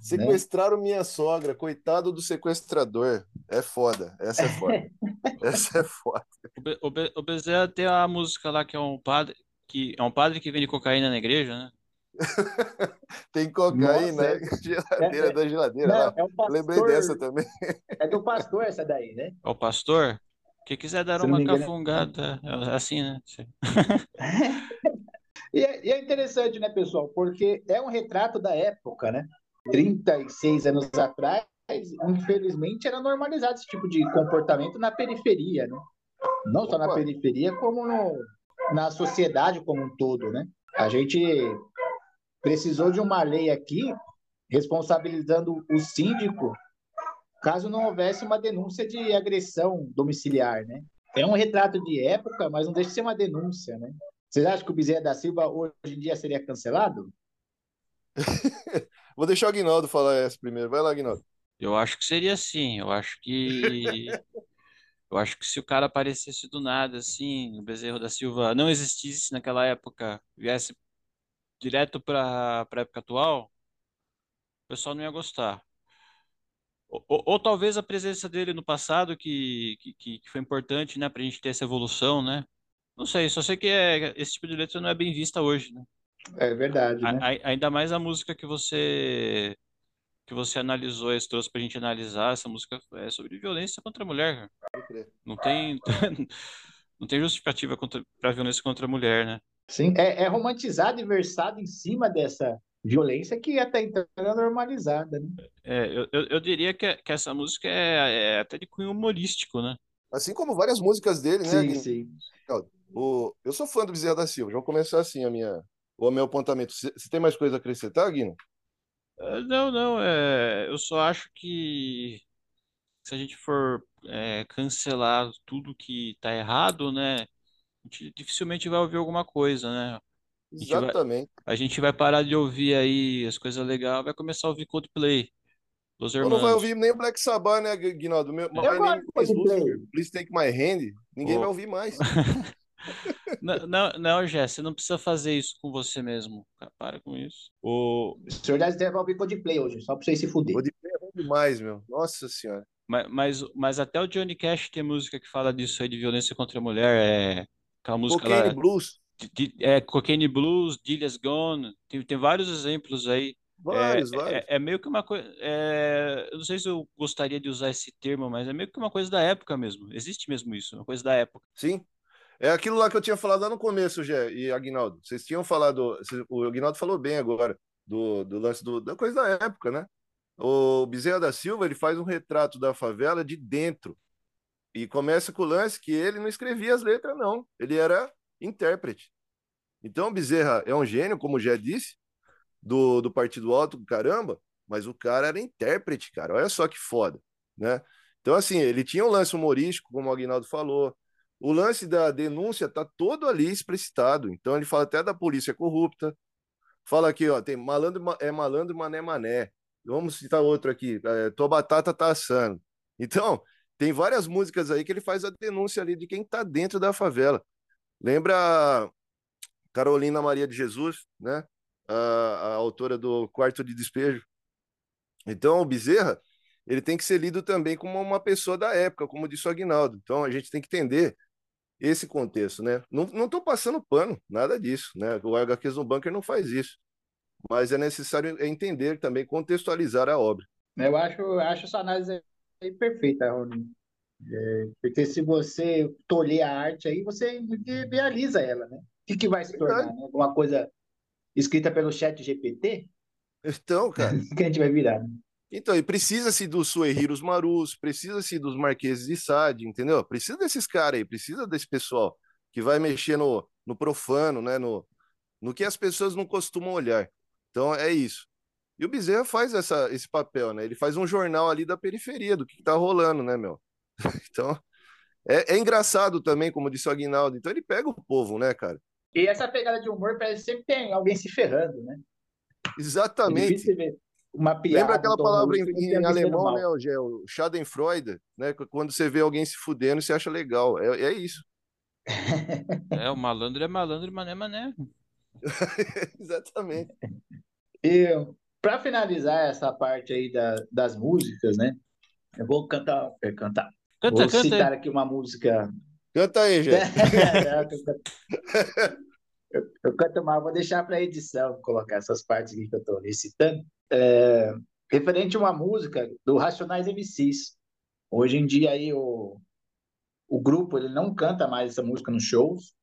[SPEAKER 2] Sequestraram minha sogra, coitado do sequestrador. É foda, essa é foda. Essa é foda.
[SPEAKER 3] O, Be o, Be o Bezerra tem a música lá que é um padre que é um padre que vende cocaína na igreja, né?
[SPEAKER 2] Tem cocaína,
[SPEAKER 1] Nossa,
[SPEAKER 2] né? Geladeira
[SPEAKER 1] é-
[SPEAKER 2] da geladeira
[SPEAKER 1] Não,
[SPEAKER 2] lá.
[SPEAKER 1] é o
[SPEAKER 2] Lembrei
[SPEAKER 1] pastor.
[SPEAKER 2] dessa também.
[SPEAKER 1] É do pastor essa daí, né?
[SPEAKER 3] É o pastor. Quem quiser dar
[SPEAKER 1] Se
[SPEAKER 3] uma
[SPEAKER 1] é-
[SPEAKER 3] cafungada, é assim, né?
[SPEAKER 1] E é, e é interessante, né, pessoal? Porque é um retrato da época, né? 36 anos atrás, infelizmente, era normalizado esse tipo de comportamento na periferia, né? Não só na periferia, como no, na sociedade como um todo, né? A gente precisou de uma lei aqui responsabilizando o síndico caso não houvesse uma denúncia de agressão domiciliar, né? É um retrato de época, mas não deixa de ser uma denúncia, né? Vocês acham que o Bezerra da Silva hoje em dia seria cancelado?
[SPEAKER 2] Vou deixar o Aguinaldo falar essa primeiro. Vai lá, Aguinaldo.
[SPEAKER 3] Eu acho que seria assim. Eu acho que eu acho que se o cara aparecesse do nada assim, o Bezerro da Silva não existisse naquela época, viesse direto para para época atual, o pessoal não ia gostar. Ou, ou- ou talvez a presença dele no passado que, que, que que foi importante, né, para a gente ter essa evolução, né? Não sei, só sei que é, esse tipo de letra não é bem vista hoje, né?
[SPEAKER 1] É verdade,
[SPEAKER 3] A-
[SPEAKER 1] né?
[SPEAKER 3] a- ainda mais a música que você que você analisou, esse trouxe pra gente analisar, essa música é sobre violência contra a mulher. Não tem não tem justificativa para violência contra a mulher, né?
[SPEAKER 1] Sim, é, é romantizado e versado em cima dessa violência que até então era normalizada, né?
[SPEAKER 3] É, eu, eu, eu diria que, que essa música é, é até de cunho humorístico, né?
[SPEAKER 2] Assim como várias músicas dele, né,
[SPEAKER 1] Sim, sim.
[SPEAKER 2] O, eu sou fã do Bezerra da Silva. Já vou começar assim a minha, o meu apontamento. Você tem mais coisa a acrescentar, Guino?
[SPEAKER 3] É, Não, não, é, eu só acho que se a gente for é, cancelar tudo que tá errado, né? A gente dificilmente vai ouvir alguma coisa, né? gente vai-
[SPEAKER 2] Exatamente.
[SPEAKER 3] A gente vai parar de ouvir aí as coisas legais, vai começar a ouvir Coldplay, Los
[SPEAKER 2] não vai
[SPEAKER 3] Hermanos.
[SPEAKER 2] ouvir nem o Black Sabbath, né, Guinaldo? Meu,
[SPEAKER 1] Eu gosto
[SPEAKER 2] name
[SPEAKER 1] de
[SPEAKER 2] is
[SPEAKER 1] Coldplay.
[SPEAKER 2] Lucifer. Please take my hand. Ninguém
[SPEAKER 3] Ô.
[SPEAKER 2] vai ouvir mais.
[SPEAKER 3] Não, não, não, Jé, você não precisa fazer isso com você mesmo. cara. Para com isso. O...
[SPEAKER 1] O senhor deve ter ouvir Coldplay hoje, só pra vocês se fuder.
[SPEAKER 2] Coldplay é bom demais, meu. Nossa senhora.
[SPEAKER 3] Mas, mas, mas até o Johnny Cash tem música que fala disso aí, de violência contra a mulher. É aquela música
[SPEAKER 2] Cocaine
[SPEAKER 3] lá.
[SPEAKER 2] Blues,
[SPEAKER 3] de- de- é, Cocaine Blues, Dillia's Gone. Tem, tem vários exemplos aí. É,
[SPEAKER 2] vários, vários.
[SPEAKER 3] é, é meio que uma coisa. É, eu não sei se eu gostaria de usar esse termo, mas é meio que uma coisa da época mesmo. Existe mesmo isso, uma coisa da época.
[SPEAKER 2] Sim. É aquilo lá que eu tinha falado lá no começo, Gé e Aguinaldo. Vocês tinham falado, o Aguinaldo falou bem agora, do, do lance do- da coisa da época, né? O Bezerra da Silva, ele faz um retrato da favela de dentro. E começa com o lance que ele não escrevia as letras, não. Ele era intérprete. Então, o Bezerra é um gênio, como já disse, do, do Partido Alto, caramba, mas o cara era intérprete, cara. Olha só que foda, né? Então, assim, ele tinha um lance humorístico, como o Aguinaldo falou. O lance da denúncia tá todo ali explicitado. Então, ele fala até da polícia corrupta. Fala aqui, ó, tem malandro ma- é malandro, mané, mané. Vamos citar outro aqui, é, tua batata tá assando. Então, tem várias músicas aí que ele faz a denúncia ali de quem tá dentro da favela. Lembra Carolina Maria de Jesus, né? A, a autora do Quarto de Despejo. Então, o Bezerra, ele tem que ser lido também como uma pessoa da época, como disse o Aguinaldo. Então, a gente tem que entender esse contexto, né? Não, tô passando pano, nada disso, né? O HQs no Bunker não faz isso. Mas é necessário entender também, contextualizar a obra.
[SPEAKER 1] Eu acho, acho essa análise aí perfeita, Rony. É, porque se você tolher a arte aí, você idealiza ela, né? O que, que vai se tornar? Né? Alguma coisa escrita pelo chat GPT?
[SPEAKER 2] Então, cara,
[SPEAKER 1] O que a gente vai virar? né?
[SPEAKER 2] Então, e precisa-se dos Suehiros Marus, precisa-se dos Marqueses de Sade, entendeu? Precisa desses caras aí, precisa desse pessoal que vai mexer no, no profano, né? No, no que as pessoas não costumam olhar. Então, é isso. E o Bezerra faz essa, esse papel, né? Ele faz um jornal ali da periferia, do que, que tá rolando, né, meu? Então, é, é engraçado também, como disse o Aguinaldo. Então, ele pega o povo, né, cara?
[SPEAKER 1] E essa pegada de humor parece que sempre tem alguém se ferrando, né? É
[SPEAKER 2] Exatamente.
[SPEAKER 1] ver uma piada.
[SPEAKER 2] Lembra aquela palavra em, em alemão, né? O Schadenfreude, né? Quando você vê alguém se fudendo, você acha legal. É, é isso.
[SPEAKER 3] É, o malandro é malandro, mané, mané.
[SPEAKER 2] Exatamente.
[SPEAKER 1] E para finalizar essa parte aí da- das músicas, né? Eu vou cantar, é, cantar.
[SPEAKER 3] Canta,
[SPEAKER 1] Vou
[SPEAKER 3] canta.
[SPEAKER 1] citar aqui uma música.
[SPEAKER 2] Canta aí,
[SPEAKER 1] canto- eu- eu canto mal, vou deixar para edição colocar essas partes aqui que eu estou recitando. É, referente a uma música do Racionais MCs. Hoje em dia aí o, o grupo ele não canta mais essa música nos shows,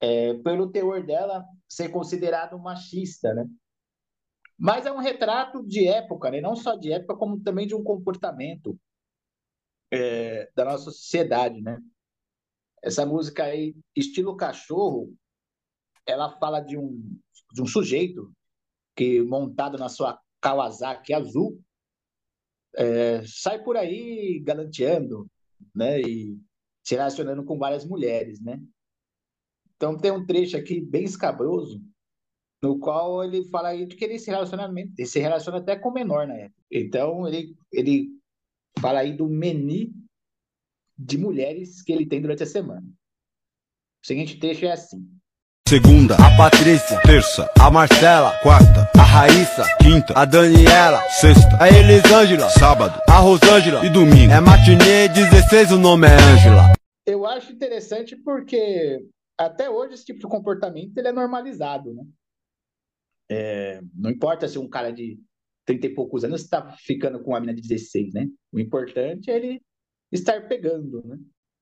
[SPEAKER 1] é, pelo teor dela ser considerado machista, né? Mas é um retrato de época, né? Não só de época, como também de um comportamento é, da nossa sociedade, né? Essa música aí, estilo cachorro, ela fala de um, de um sujeito que, montado na sua Kawasaki azul, é, sai por aí galanteando, né? E se relacionando com várias mulheres, né? Então tem um trecho aqui bem escabroso, no qual ele fala aí de que ele se relacionamento, ele se relaciona até com menor na época. Então ele, ele fala aí do menu de mulheres que ele tem durante a semana. O seguinte trecho é assim.
[SPEAKER 5] Segunda, a Patrícia. Terça, a Marcela. Quarta, a Raíssa. Quinta, a Daniela. Sexta, a Elisângela. Sábado, a Rosângela. E domingo, é matinê 16, o nome é Ângela.
[SPEAKER 1] Eu acho interessante porque até hoje esse tipo de comportamento ele é normalizado, né? É, não importa se um cara de 30 e poucos anos está ficando com uma menina de 16, né? O importante é ele estar pegando, né?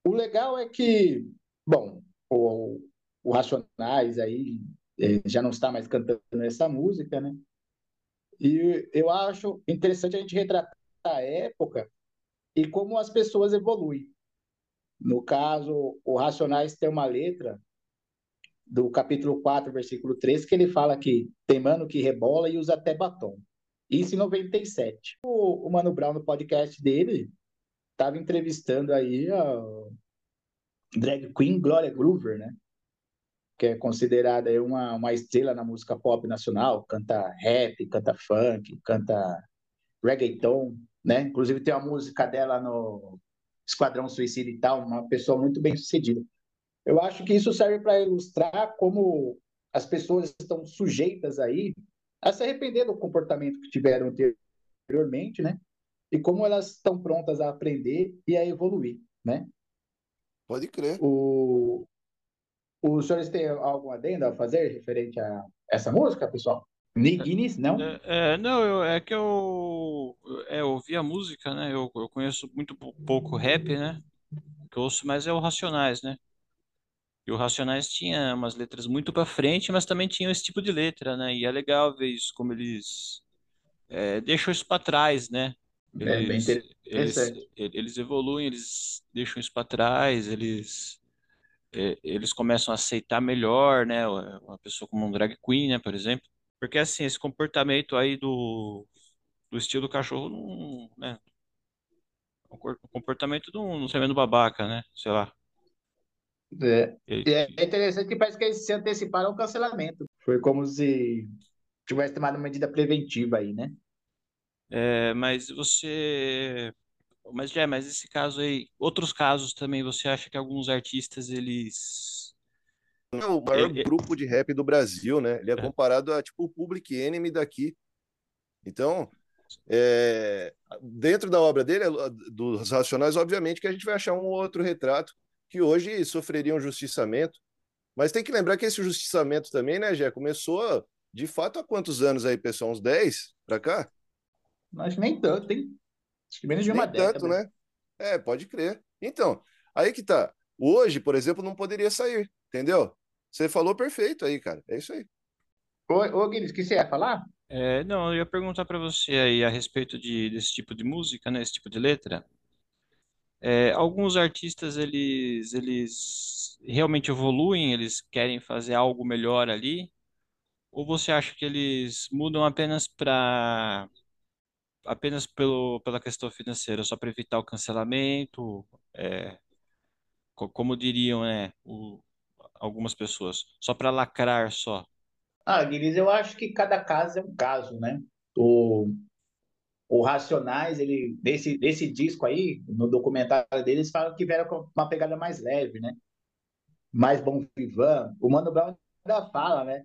[SPEAKER 1] O legal é que, bom, o, o Racionais aí eh, já não está mais cantando essa música, né? E eu acho interessante a gente retratar a época e como as pessoas evoluem. No caso, o Racionais tem uma letra do capítulo 4, versículo 3, que ele fala que tem mano que rebola e usa até batom. Isso em 97. O, o Mano Brown, no podcast dele, estava entrevistando aí a drag queen Gloria Groover, né? Que é considerada uma, uma estrela na música pop nacional, canta rap, canta funk, canta reggaeton, né? Inclusive tem uma música dela no Esquadrão Suicida e tal, uma pessoa muito bem sucedida. Eu acho que isso serve para ilustrar como as pessoas estão sujeitas aí a se arrepender do comportamento que tiveram anteriormente, né? e como elas estão prontas a aprender e a evoluir, né?
[SPEAKER 2] Pode crer.
[SPEAKER 1] O, os senhores têm algum adendo a fazer referente a essa música, pessoal? Guinness, não?
[SPEAKER 3] É, é, não, eu- é que eu, é, eu ouvi a música, né? Eu, eu conheço muito pou- pouco rap, né? O que eu ouço mais é o Racionais, né? E o Racionais tinha umas letras muito pra frente, mas também tinha esse tipo de letra, né? E é legal ver isso, como eles é, deixam isso pra trás, né?
[SPEAKER 1] É bem
[SPEAKER 3] Eles, eles,
[SPEAKER 1] interessante.
[SPEAKER 3] eles evoluem, eles deixam isso pra trás, eles, eles começam a aceitar melhor, né? Uma pessoa como um drag queen, né? Por exemplo. Porque assim, esse comportamento aí do, do estilo cachorro não, né? O comportamento de um, um tremendo babaca, né? Sei lá.
[SPEAKER 1] É,
[SPEAKER 3] Ele-
[SPEAKER 1] é interessante que parece que eles se anteciparam ao cancelamento. Foi como se tivesse tomado uma medida preventiva aí, né?
[SPEAKER 3] é, mas você. Mas já, mas esse caso aí, outros casos também, você acha que alguns artistas eles.
[SPEAKER 2] É o maior
[SPEAKER 3] Ele-
[SPEAKER 2] grupo de rap do Brasil, né? Ele é comparado a tipo o Public Enemy daqui. Então, é, dentro da obra dele, dos Racionais, obviamente que a gente vai achar um outro retrato que hoje sofreria um justiçamento. Mas tem que lembrar que esse justiçamento também, né, já começou de fato há quantos anos aí, pessoal? Uns 10 pra cá?
[SPEAKER 1] Acho que nem tanto, hein? Acho que menos de uma
[SPEAKER 2] Nem tanto,
[SPEAKER 1] década.
[SPEAKER 2] né? É, pode crer. Então, aí que tá. Hoje, por exemplo, não poderia sair, entendeu? Você falou perfeito aí, cara. É isso aí.
[SPEAKER 1] Ô, ô Guilherme, o que você ia falar?
[SPEAKER 3] É, não, eu ia perguntar para você aí a respeito de, desse tipo de música, né? Esse tipo de letra. É, alguns artistas eles, eles realmente evoluem, eles querem fazer algo melhor ali, ou você acha que eles mudam apenas para apenas pelo, pela questão financeira, só para evitar o cancelamento, é, co- como diriam, né, o- algumas pessoas, só para lacrar só.
[SPEAKER 1] Ah, Guilherme, eu acho que cada caso é um caso, né? O, o Racionais, ele, nesse, nesse disco aí, no documentário deles, falam que vieram com uma pegada mais leve, né? Mais bom vivan. O Mano Brown ainda fala, né?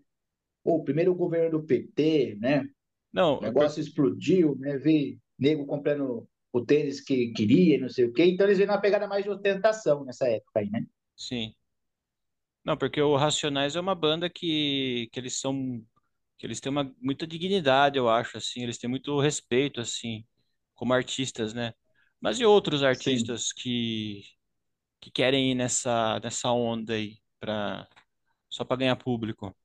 [SPEAKER 1] O primeiro governo do PT, né?
[SPEAKER 3] Não,
[SPEAKER 1] O negócio explodiu, né? Vi nego comprando o tênis que queria, e não sei o quê. Então eles vêm numa pegada mais de ostentação nessa época aí, né?
[SPEAKER 3] sim. Não, porque o Racionais é uma banda que, que eles são que eles têm uma muita dignidade, eu acho, assim, eles têm muito respeito, assim, como artistas, né? Mas e outros artistas que que querem ir nessa nessa onda aí para só para ganhar público?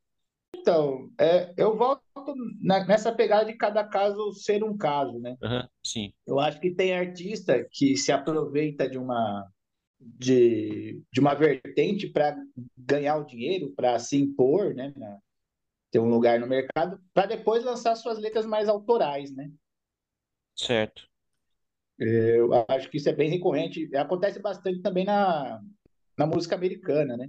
[SPEAKER 1] Então, é, eu volto na- nessa pegada de cada caso ser um caso, né?
[SPEAKER 3] Aham, sim,
[SPEAKER 1] Eu acho que tem artista que se aproveita de uma de, de uma vertente para ganhar o dinheiro, para se impor, né? na- ter um lugar no mercado, para depois lançar suas letras mais autorais, né?
[SPEAKER 3] certo.
[SPEAKER 1] Eu acho que isso é bem recorrente. Acontece bastante também na, na música americana, né?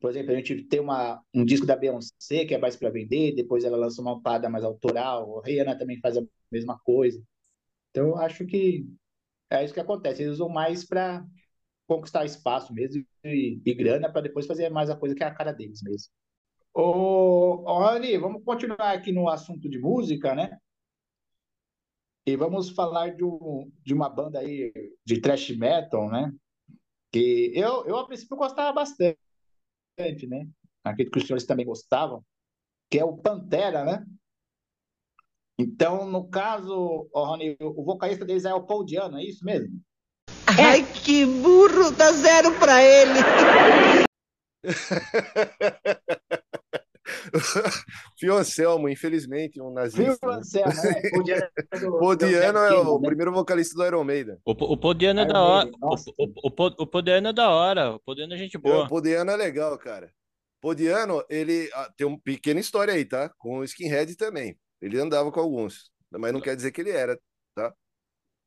[SPEAKER 1] Por exemplo, a gente tem uma, um disco da Beyoncé que é mais para vender, depois ela lança uma parada mais autoral, a Rihanna também faz a mesma coisa. Então, acho que é isso que acontece. Eles usam mais para conquistar espaço mesmo e, e grana para depois fazer mais a coisa que é a cara deles mesmo. Ô, Rani, vamos continuar aqui no assunto de música, né? E vamos falar de, um, de uma banda aí de thrash metal, né? Que eu, eu a princípio gostava bastante, né? Acredito que os senhores também gostavam, que é o Pantera, né? Então, no caso, ô, Rony, o vocalista deles é o Paul Diano, é isso mesmo?
[SPEAKER 7] Ai, que burro, dá zero pra ele.
[SPEAKER 2] Fio Anselmo, infelizmente, um nazista.
[SPEAKER 1] Anselmo, né? Diano é do-
[SPEAKER 2] Paul
[SPEAKER 1] do
[SPEAKER 2] Diano é
[SPEAKER 1] Black
[SPEAKER 2] o
[SPEAKER 1] né?
[SPEAKER 2] primeiro vocalista do Iron Maiden.
[SPEAKER 3] O, o Podiano é
[SPEAKER 1] Iron
[SPEAKER 3] da hora. O, o, o, Po- o Podiano é da hora. O Podiano é gente
[SPEAKER 2] O
[SPEAKER 3] boa.
[SPEAKER 2] Podiano é legal, cara. Podiano, ele ah, tem uma pequena história aí, tá? Com o Skinhead também. Ele andava com alguns, mas não quer dizer que ele era, tá?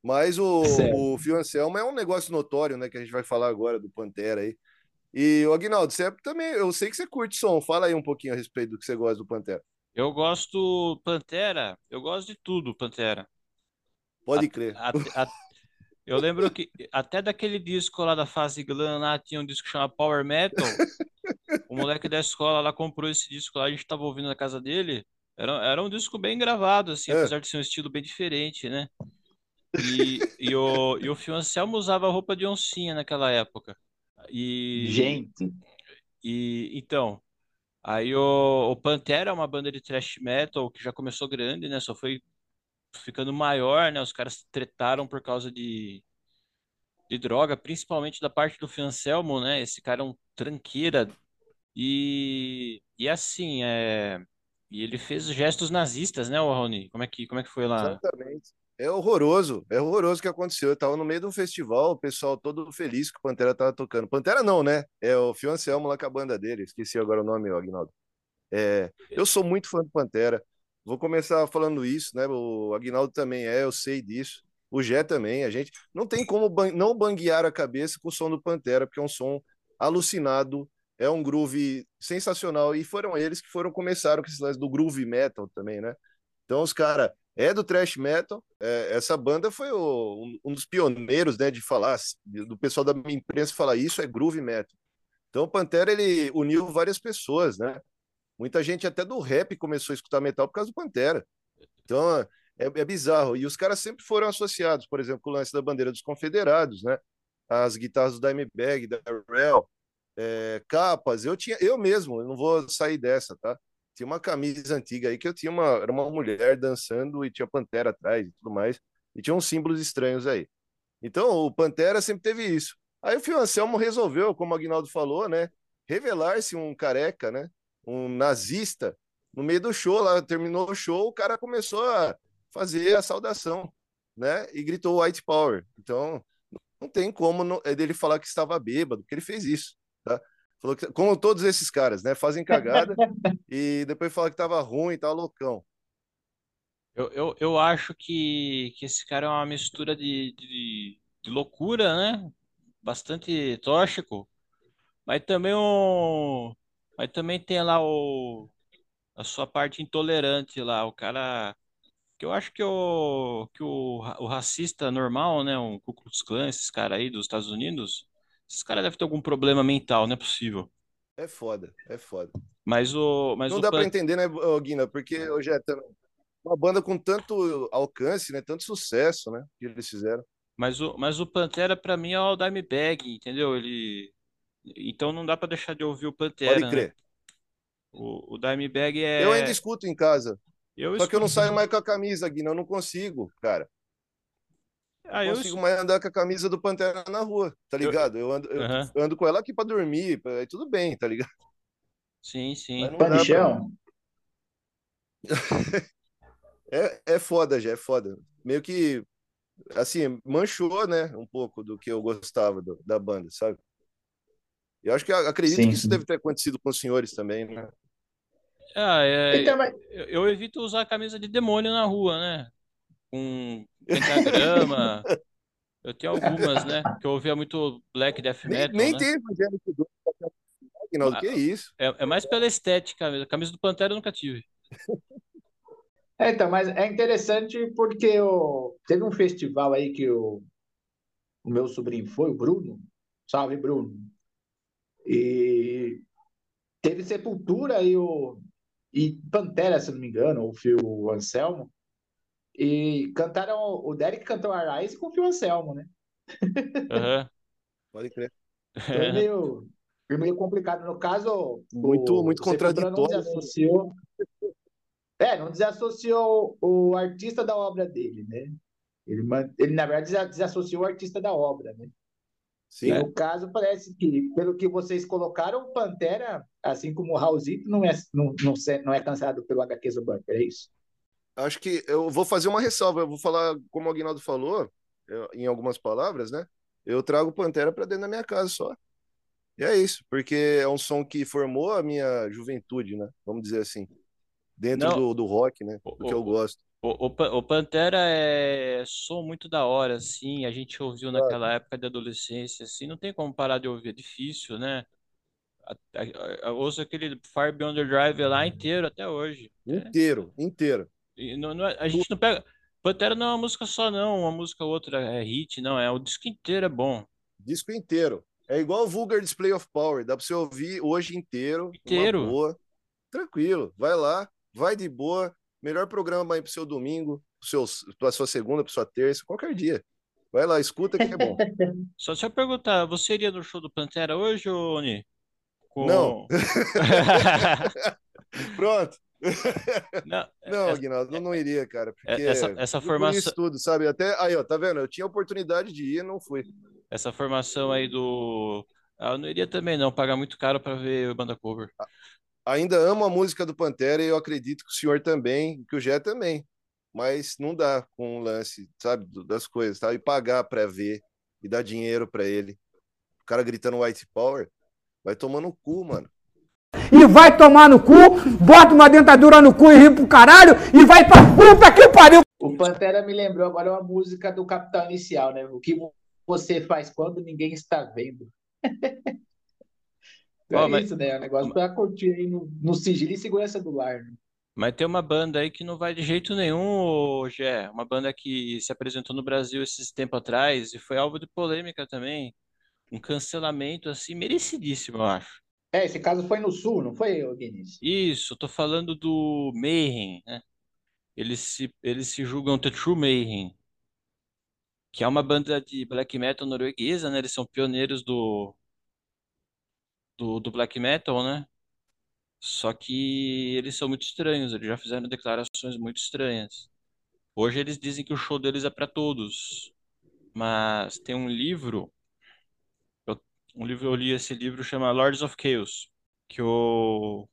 [SPEAKER 2] Mas o,
[SPEAKER 1] Certo.
[SPEAKER 2] o Fio Anselmo é um negócio notório, né? Que a gente vai falar agora do Pantera aí. E, o Aguinaldo, você também, eu sei que você curte som. Fala aí um pouquinho a respeito do que você gosta do Pantera.
[SPEAKER 3] Eu gosto Pantera. Eu gosto de tudo, Pantera.
[SPEAKER 2] Pode
[SPEAKER 3] A-
[SPEAKER 2] crer.
[SPEAKER 3] a- a- eu lembro que até daquele disco lá da fase glam lá tinha um disco que chama Power Metal. O moleque da escola lá comprou esse disco lá, a gente tava ouvindo na casa dele. Era, era um disco bem gravado, assim,
[SPEAKER 2] É.
[SPEAKER 3] apesar de ser um estilo bem diferente, né? E, e o, e o Phil Anselmo usava roupa de oncinha naquela época. E,
[SPEAKER 1] Gente,
[SPEAKER 3] e então, aí o, o Pantera é uma banda de thrash metal que já começou grande, né? Só foi ficando maior, né? Os caras tretaram por causa de, de droga, principalmente da parte do Phil Anselmo, né? Esse cara é um tranqueira. E, e assim, é, e ele fez gestos nazistas, né, o Raoni? Como é que, como é que foi lá?
[SPEAKER 2] Exatamente. É horroroso, é horroroso o que aconteceu. Eu tava no meio de um festival, o pessoal todo feliz que o Pantera tava tocando. Pantera não, né? É o Fio Anselmo lá com a banda dele. Esqueci agora o nome, Agnaldo. É, eu sou muito fã do Pantera. Vou começar falando isso, né? O Agnaldo também é, eu sei disso. O Gé também. A gente não tem como ban não banguear a cabeça com o som do Pantera, porque é um som alucinado, é um groove sensacional. E foram eles que foram começaram com esse lance do groove metal também, né? Então os caras é do thrash metal. É, essa banda foi o, um, um, dos pioneiros, né, de falar do pessoal da minha imprensa falar isso é groove metal. Então o Pantera ele uniu várias pessoas, né? Muita gente até do rap começou a escutar metal por causa do Pantera. Então é, é bizarro. E os caras sempre foram associados, por exemplo, com o lance da bandeira dos Confederados, né? As guitarras do Dimebag, da Rel, é, capas. Eu tinha, eu mesmo, eu não vou sair dessa, tá? Tinha uma camisa antiga aí que eu tinha uma, era uma mulher dançando e tinha pantera atrás e tudo mais, e tinha uns símbolos estranhos aí. Então, o Pantera sempre teve isso. Aí o Fio Anselmo resolveu, como o Agnaldo falou, né, revelar-se um careca, né, um nazista, no meio do show, lá terminou o show, o cara começou a fazer a saudação, né, e gritou White Power. Então, não tem como não, é dele falar que estava bêbado, porque ele fez isso? Falou que, como todos esses caras, né? Fazem cagada e depois fala que tava ruim, tava loucão.
[SPEAKER 3] Eu, eu, eu acho que, que esse cara é uma mistura de, de, de loucura, né? Bastante tóxico. Mas também um. Mas também tem lá o, a sua parte intolerante lá. O cara. Que eu acho que o, que o, o racista normal, né? Um Ku Klux Klan, esses caras aí dos Estados Unidos esses caras devem ter algum problema mental, não é possível.
[SPEAKER 2] É foda, é foda.
[SPEAKER 3] Mas o. Mas
[SPEAKER 2] não
[SPEAKER 3] o
[SPEAKER 2] dá para entender, né, Guina? Porque hoje é uma banda com tanto alcance, né? Tanto sucesso, né? Que eles fizeram.
[SPEAKER 3] Mas o, mas o Pantera, para mim, é o Dimebag, entendeu? Ele. Então não dá para deixar de ouvir o Pantera.
[SPEAKER 2] Pode crer. Né?
[SPEAKER 3] O, o Dimebag é.
[SPEAKER 2] Eu ainda escuto em casa.
[SPEAKER 3] Eu
[SPEAKER 2] Só
[SPEAKER 3] escuto...
[SPEAKER 2] que eu não saio mais com a camisa, Guina. Eu não consigo, cara. Ah, eu consigo mais andar com a camisa do Pantera na rua, tá ligado? Eu, eu ando, eu uhum. ando com ela aqui pra dormir, aí tudo bem, tá ligado?
[SPEAKER 3] Sim, sim.
[SPEAKER 1] Panichão?
[SPEAKER 2] Pra... é, é foda, já, é foda. Meio que, assim, manchou, né, um pouco do que eu gostava do, da banda, sabe? Eu acho que acredito sim, que isso sim. deve ter acontecido com os senhores também, né?
[SPEAKER 3] Ah, é, então, mas... eu, eu evito usar a camisa de demônio na rua, né? Com pentagrama. eu tenho algumas, né? Que eu ouvia muito black death metal.
[SPEAKER 2] Nem, nem
[SPEAKER 3] né?
[SPEAKER 2] tem evangélico do Agnaldo, que isso?
[SPEAKER 3] É, é mais pela estética mesmo. A camisa do Pantera eu nunca tive.
[SPEAKER 1] É, então, mas é interessante porque o... teve um festival aí que o, o meu sobrinho foi, o Bruno. Salve, Bruno. E teve Sepultura e o e Pantera, se não me engano, o Phil Anselmo. E cantaram. O Derek cantou a Rise com o Phil Anselmo, né?
[SPEAKER 3] Uhum.
[SPEAKER 2] Pode crer.
[SPEAKER 1] Foi meio, foi meio complicado. No caso.
[SPEAKER 2] Muito, o, muito contraditório. Não
[SPEAKER 1] desassociou, é, não desassociou o artista da obra dele, né? Ele, ele na verdade, desassociou o artista da obra, né? Sim. E no caso, parece que, pelo que vocês colocaram, o Pantera, assim como o Raulzito, não é, não, não, não é cansado pelo HQ Bunker, é isso?
[SPEAKER 2] Acho que eu vou fazer uma ressalva. Eu vou falar, como o Aguinaldo falou, eu, em algumas palavras, né? Eu trago Pantera para dentro da minha casa só. E é isso, porque é um som que formou a minha juventude, né? Vamos dizer assim. Dentro do, do rock, né? Do o, que eu gosto.
[SPEAKER 3] O, o, o, Pantera é som muito da hora, assim. A gente ouviu claro. naquela época de adolescência, assim. Não tem como parar de ouvir, é difícil, né? Eu ouço aquele Fire Beyond the Drive lá inteiro até hoje.
[SPEAKER 2] Inteiro, né? inteiro.
[SPEAKER 3] Não, não, é, a gente não pega. Pantera não é uma música só, não. Uma música ou outra é hit, não. É o disco inteiro é bom.
[SPEAKER 2] Disco inteiro. É igual o Vulgar Display of Power. Dá pra você ouvir hoje inteiro.
[SPEAKER 3] Inteiro.
[SPEAKER 2] Boa. Tranquilo. Vai lá, vai de boa. Melhor programa aí pro seu domingo. pro seu, pra sua segunda, pra sua terça, qualquer dia. Vai lá, escuta que é bom.
[SPEAKER 3] Só deixa eu perguntar, você iria no show do Pantera hoje, Oni? Com...
[SPEAKER 2] Não. Pronto.
[SPEAKER 3] Não,
[SPEAKER 2] Não,
[SPEAKER 3] essa,
[SPEAKER 2] eu não iria, cara, porque
[SPEAKER 3] essa, essa formação,
[SPEAKER 2] tudo, sabe? Até aí, ó, tá vendo? Eu tinha oportunidade de ir e não fui.
[SPEAKER 3] essa formação aí do. Ah, eu não iria também, não, pagar muito caro pra ver o banda cover.
[SPEAKER 2] Ainda amo a música do Pantera e eu acredito que o senhor também, que o Jé também. Mas não dá com o lance, sabe, das coisas, tá? E pagar pra ver e dar dinheiro pra ele. O cara gritando White Power, vai tomando no cu, mano.
[SPEAKER 5] E vai tomar no cu, bota uma dentadura no cu e ri pro caralho e vai pra puta que pariu.
[SPEAKER 1] O Pantera me lembrou agora uma música do Capital Inicial, né? O que você faz quando ninguém está vendo.
[SPEAKER 3] Ó,
[SPEAKER 1] é
[SPEAKER 3] mas-
[SPEAKER 1] isso, né? Um negócio pra curtir aí no, no sigilo e segurança do lar. Né?
[SPEAKER 3] Mas tem uma banda aí que não vai de jeito nenhum, ô Gé. Uma banda que se apresentou no Brasil esses tempo atrás e foi alvo de polêmica também. Um cancelamento assim merecidíssimo, eu acho.
[SPEAKER 1] É, esse caso foi no sul, não foi, Guinness?
[SPEAKER 3] Isso, tô falando do Mayhem, né? Eles se, eles se julgam The True Mayhem, que é uma banda de black metal norueguesa, né? Eles são pioneiros do, do, do black metal, né? Só que eles são muito estranhos, eles já fizeram declarações muito estranhas. Hoje eles dizem que o show deles é para todos, mas tem um livro, um livro eu li esse livro chama Lords of Chaos, que o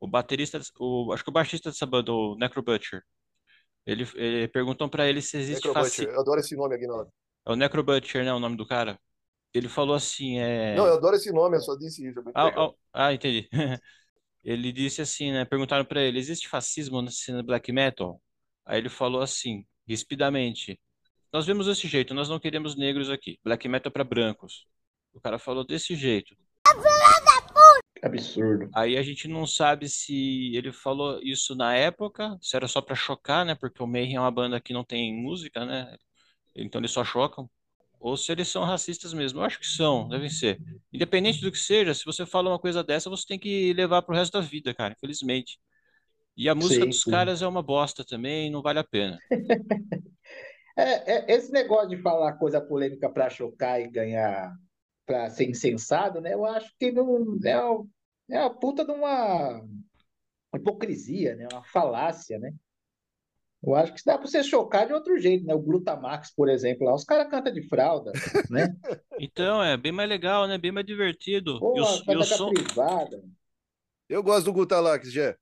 [SPEAKER 3] o baterista, o, acho que o baixista dessa banda, o Necro Butcher, ele, ele perguntam pra ele se existe faci...
[SPEAKER 2] eu adoro esse nome, Aguinaldo.
[SPEAKER 3] É o Necro Butcher, né, o nome do cara? Ele falou assim, é...
[SPEAKER 2] Não, eu adoro esse nome, eu só disse isso. é
[SPEAKER 3] Ah, ah, ah, entendi. Ele disse assim, né? Perguntaram pra ele: existe fascismo na cena black metal? Aí ele falou assim, rispidamente: Nós vemos desse jeito, nós não queremos negros aqui. Black metal é pra brancos. O cara falou desse jeito.
[SPEAKER 1] Absurdo.
[SPEAKER 3] Aí a gente não sabe se ele falou isso na época, se era só pra chocar, né? Porque o Mayhem é uma banda que não tem música, né? Então eles só chocam. Ou se eles são racistas mesmo. Eu acho que são, devem ser. Independente do que seja, se você fala uma coisa dessa, você tem que levar pro resto da vida, cara, infelizmente. E a música
[SPEAKER 1] Sim,
[SPEAKER 3] dos
[SPEAKER 1] sim.
[SPEAKER 3] caras é uma bosta também, não vale a pena.
[SPEAKER 1] É, é, esse negócio de falar coisa polêmica para chocar e ganhar, para ser insensado, né? Eu acho que não é, é a puta de uma hipocrisia, né? Uma falácia, né? Eu acho que dá para você chocar de outro jeito, né? O Glutamax, por exemplo, lá, os caras cantam de fralda, né?
[SPEAKER 3] Então é bem mais legal, né? Bem mais divertido. E o, e o som.
[SPEAKER 1] privada.
[SPEAKER 2] Eu gosto do Gutalax, Jé.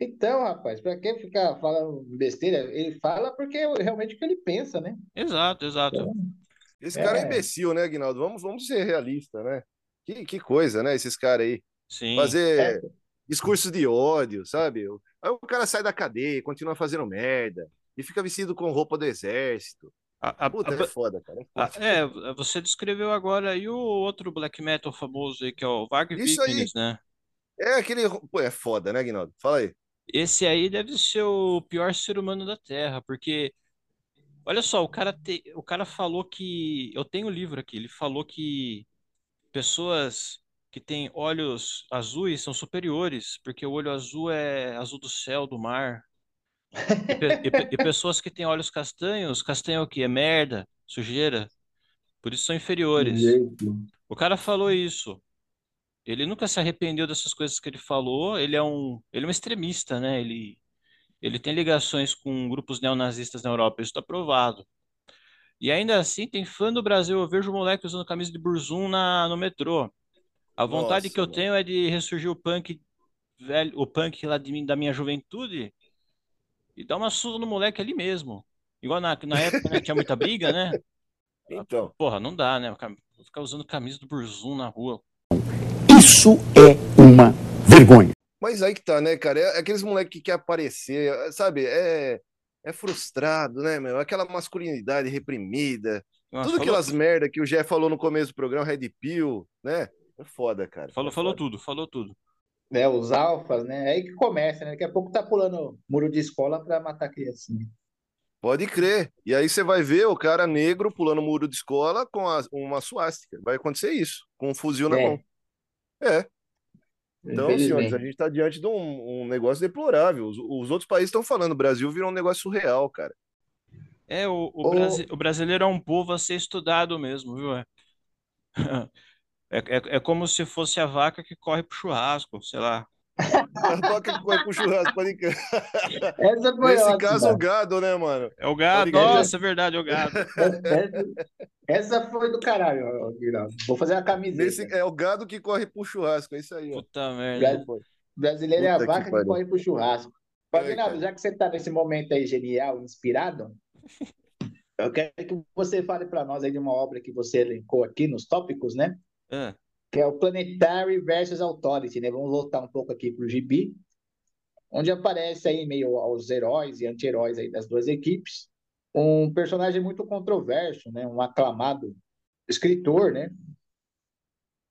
[SPEAKER 1] Então, rapaz, para que ficar falando besteira? Ele fala porque é realmente o que ele pensa, né?
[SPEAKER 3] Exato, exato.
[SPEAKER 1] Então,
[SPEAKER 2] Esse cara é
[SPEAKER 1] É.
[SPEAKER 2] imbecil, né, Aguinaldo? Vamos, vamos ser realistas, né? Que, que coisa, né? Esses caras aí.
[SPEAKER 3] Sim.
[SPEAKER 2] Fazer discurso de ódio, sabe? Aí o cara sai da cadeia, continua fazendo merda. E fica vestido com roupa do exército.
[SPEAKER 3] A- a-
[SPEAKER 2] Puta,
[SPEAKER 3] a
[SPEAKER 2] é foda, cara. é
[SPEAKER 3] é, você descreveu agora aí o outro black metal famoso aí, que é o Varg
[SPEAKER 2] Isso aí.
[SPEAKER 3] Vikernes, né?
[SPEAKER 2] É aquele. Pô, é foda, né, Aguinaldo? Fala aí.
[SPEAKER 3] Esse aí deve ser o pior ser humano da Terra, porque, olha só, o cara, te, o cara falou que. Eu tenho o livro aqui, ele falou que pessoas que têm olhos azuis são superiores, porque o olho azul é azul do céu, do mar. E, e e pessoas que têm olhos castanhos, castanho é o quê? É merda, sujeira. Por isso são inferiores. O cara falou isso. Ele nunca se arrependeu dessas coisas que ele falou. Ele é um, ele é um extremista, né? Ele, ele tem ligações com grupos neonazistas na Europa, isso está provado. E ainda assim, tem fã do Brasil. Eu vejo o moleque usando camisa de Burzum na, no metrô. A vontade
[SPEAKER 2] Nossa,
[SPEAKER 3] que eu
[SPEAKER 2] mano.
[SPEAKER 3] tenho é de ressurgir o punk velho, o punk lá de mim, da minha juventude e dar uma surra no moleque ali mesmo. Igual na, na época, né, tinha muita briga, né?
[SPEAKER 2] Então.
[SPEAKER 3] Porra, não dá, né? Vou ficar usando camisa do Burzum na rua.
[SPEAKER 8] Isso é uma vergonha.
[SPEAKER 2] Mas aí que tá, né, cara? É aqueles moleque que quer aparecer, sabe? É, é frustrado, né, meu? Aquela masculinidade reprimida.
[SPEAKER 3] Nossa,
[SPEAKER 2] Tudo
[SPEAKER 3] falou-
[SPEAKER 2] aquelas merda que o Jé falou no começo do programa, Red Pill, né? É foda, cara.
[SPEAKER 3] Falou,
[SPEAKER 2] É
[SPEAKER 3] falou
[SPEAKER 2] foda.
[SPEAKER 3] tudo, falou tudo.
[SPEAKER 1] né, os alfas, né? É aí que começa, né? Daqui a pouco tá pulando muro de escola para matar criancinha.
[SPEAKER 2] Pode crer. E aí você vai ver o cara negro pulando muro de escola com a- uma suástica. Vai acontecer isso, com um fuzil na
[SPEAKER 1] É.
[SPEAKER 2] mão. É. Então, senhores, a
[SPEAKER 1] Infelizmente.
[SPEAKER 2] gente está diante de um, um negócio deplorável. Os, os outros países estão falando, o Brasil virou um negócio surreal, cara.
[SPEAKER 3] É, o, o, brasi- o brasileiro é um povo a ser estudado mesmo, viu? É, é, é, é como se fosse a vaca que corre pro churrasco, sei lá.
[SPEAKER 2] A vaca que corre pro churrasco, pode
[SPEAKER 1] essa foi
[SPEAKER 2] Nesse caso, o
[SPEAKER 1] ótima.
[SPEAKER 2] gado, né, mano?
[SPEAKER 3] É o gado,
[SPEAKER 2] crer.
[SPEAKER 3] nossa, é verdade, é o gado.
[SPEAKER 1] Essa, foi do caralho. Vou fazer uma camiseta.
[SPEAKER 2] Nesse, é o gado que corre pro churrasco, é isso aí, ó.
[SPEAKER 3] Puta merda.
[SPEAKER 1] Bra- Brasileiro é a
[SPEAKER 2] que
[SPEAKER 1] vaca que
[SPEAKER 2] pariu.
[SPEAKER 1] corre pro churrasco.
[SPEAKER 2] Cara.
[SPEAKER 1] já que você tá nesse momento aí genial, inspirado, eu quero que você fale para nós aí de uma obra que você elencou aqui nos tópicos, né?
[SPEAKER 3] Ah,
[SPEAKER 1] Que é o Planetary versus Authority, né? Vamos voltar um pouco aqui pro gibi, onde aparece aí meio aos heróis e anti-heróis aí das duas equipes, um personagem muito controverso, né? Um aclamado escritor, né?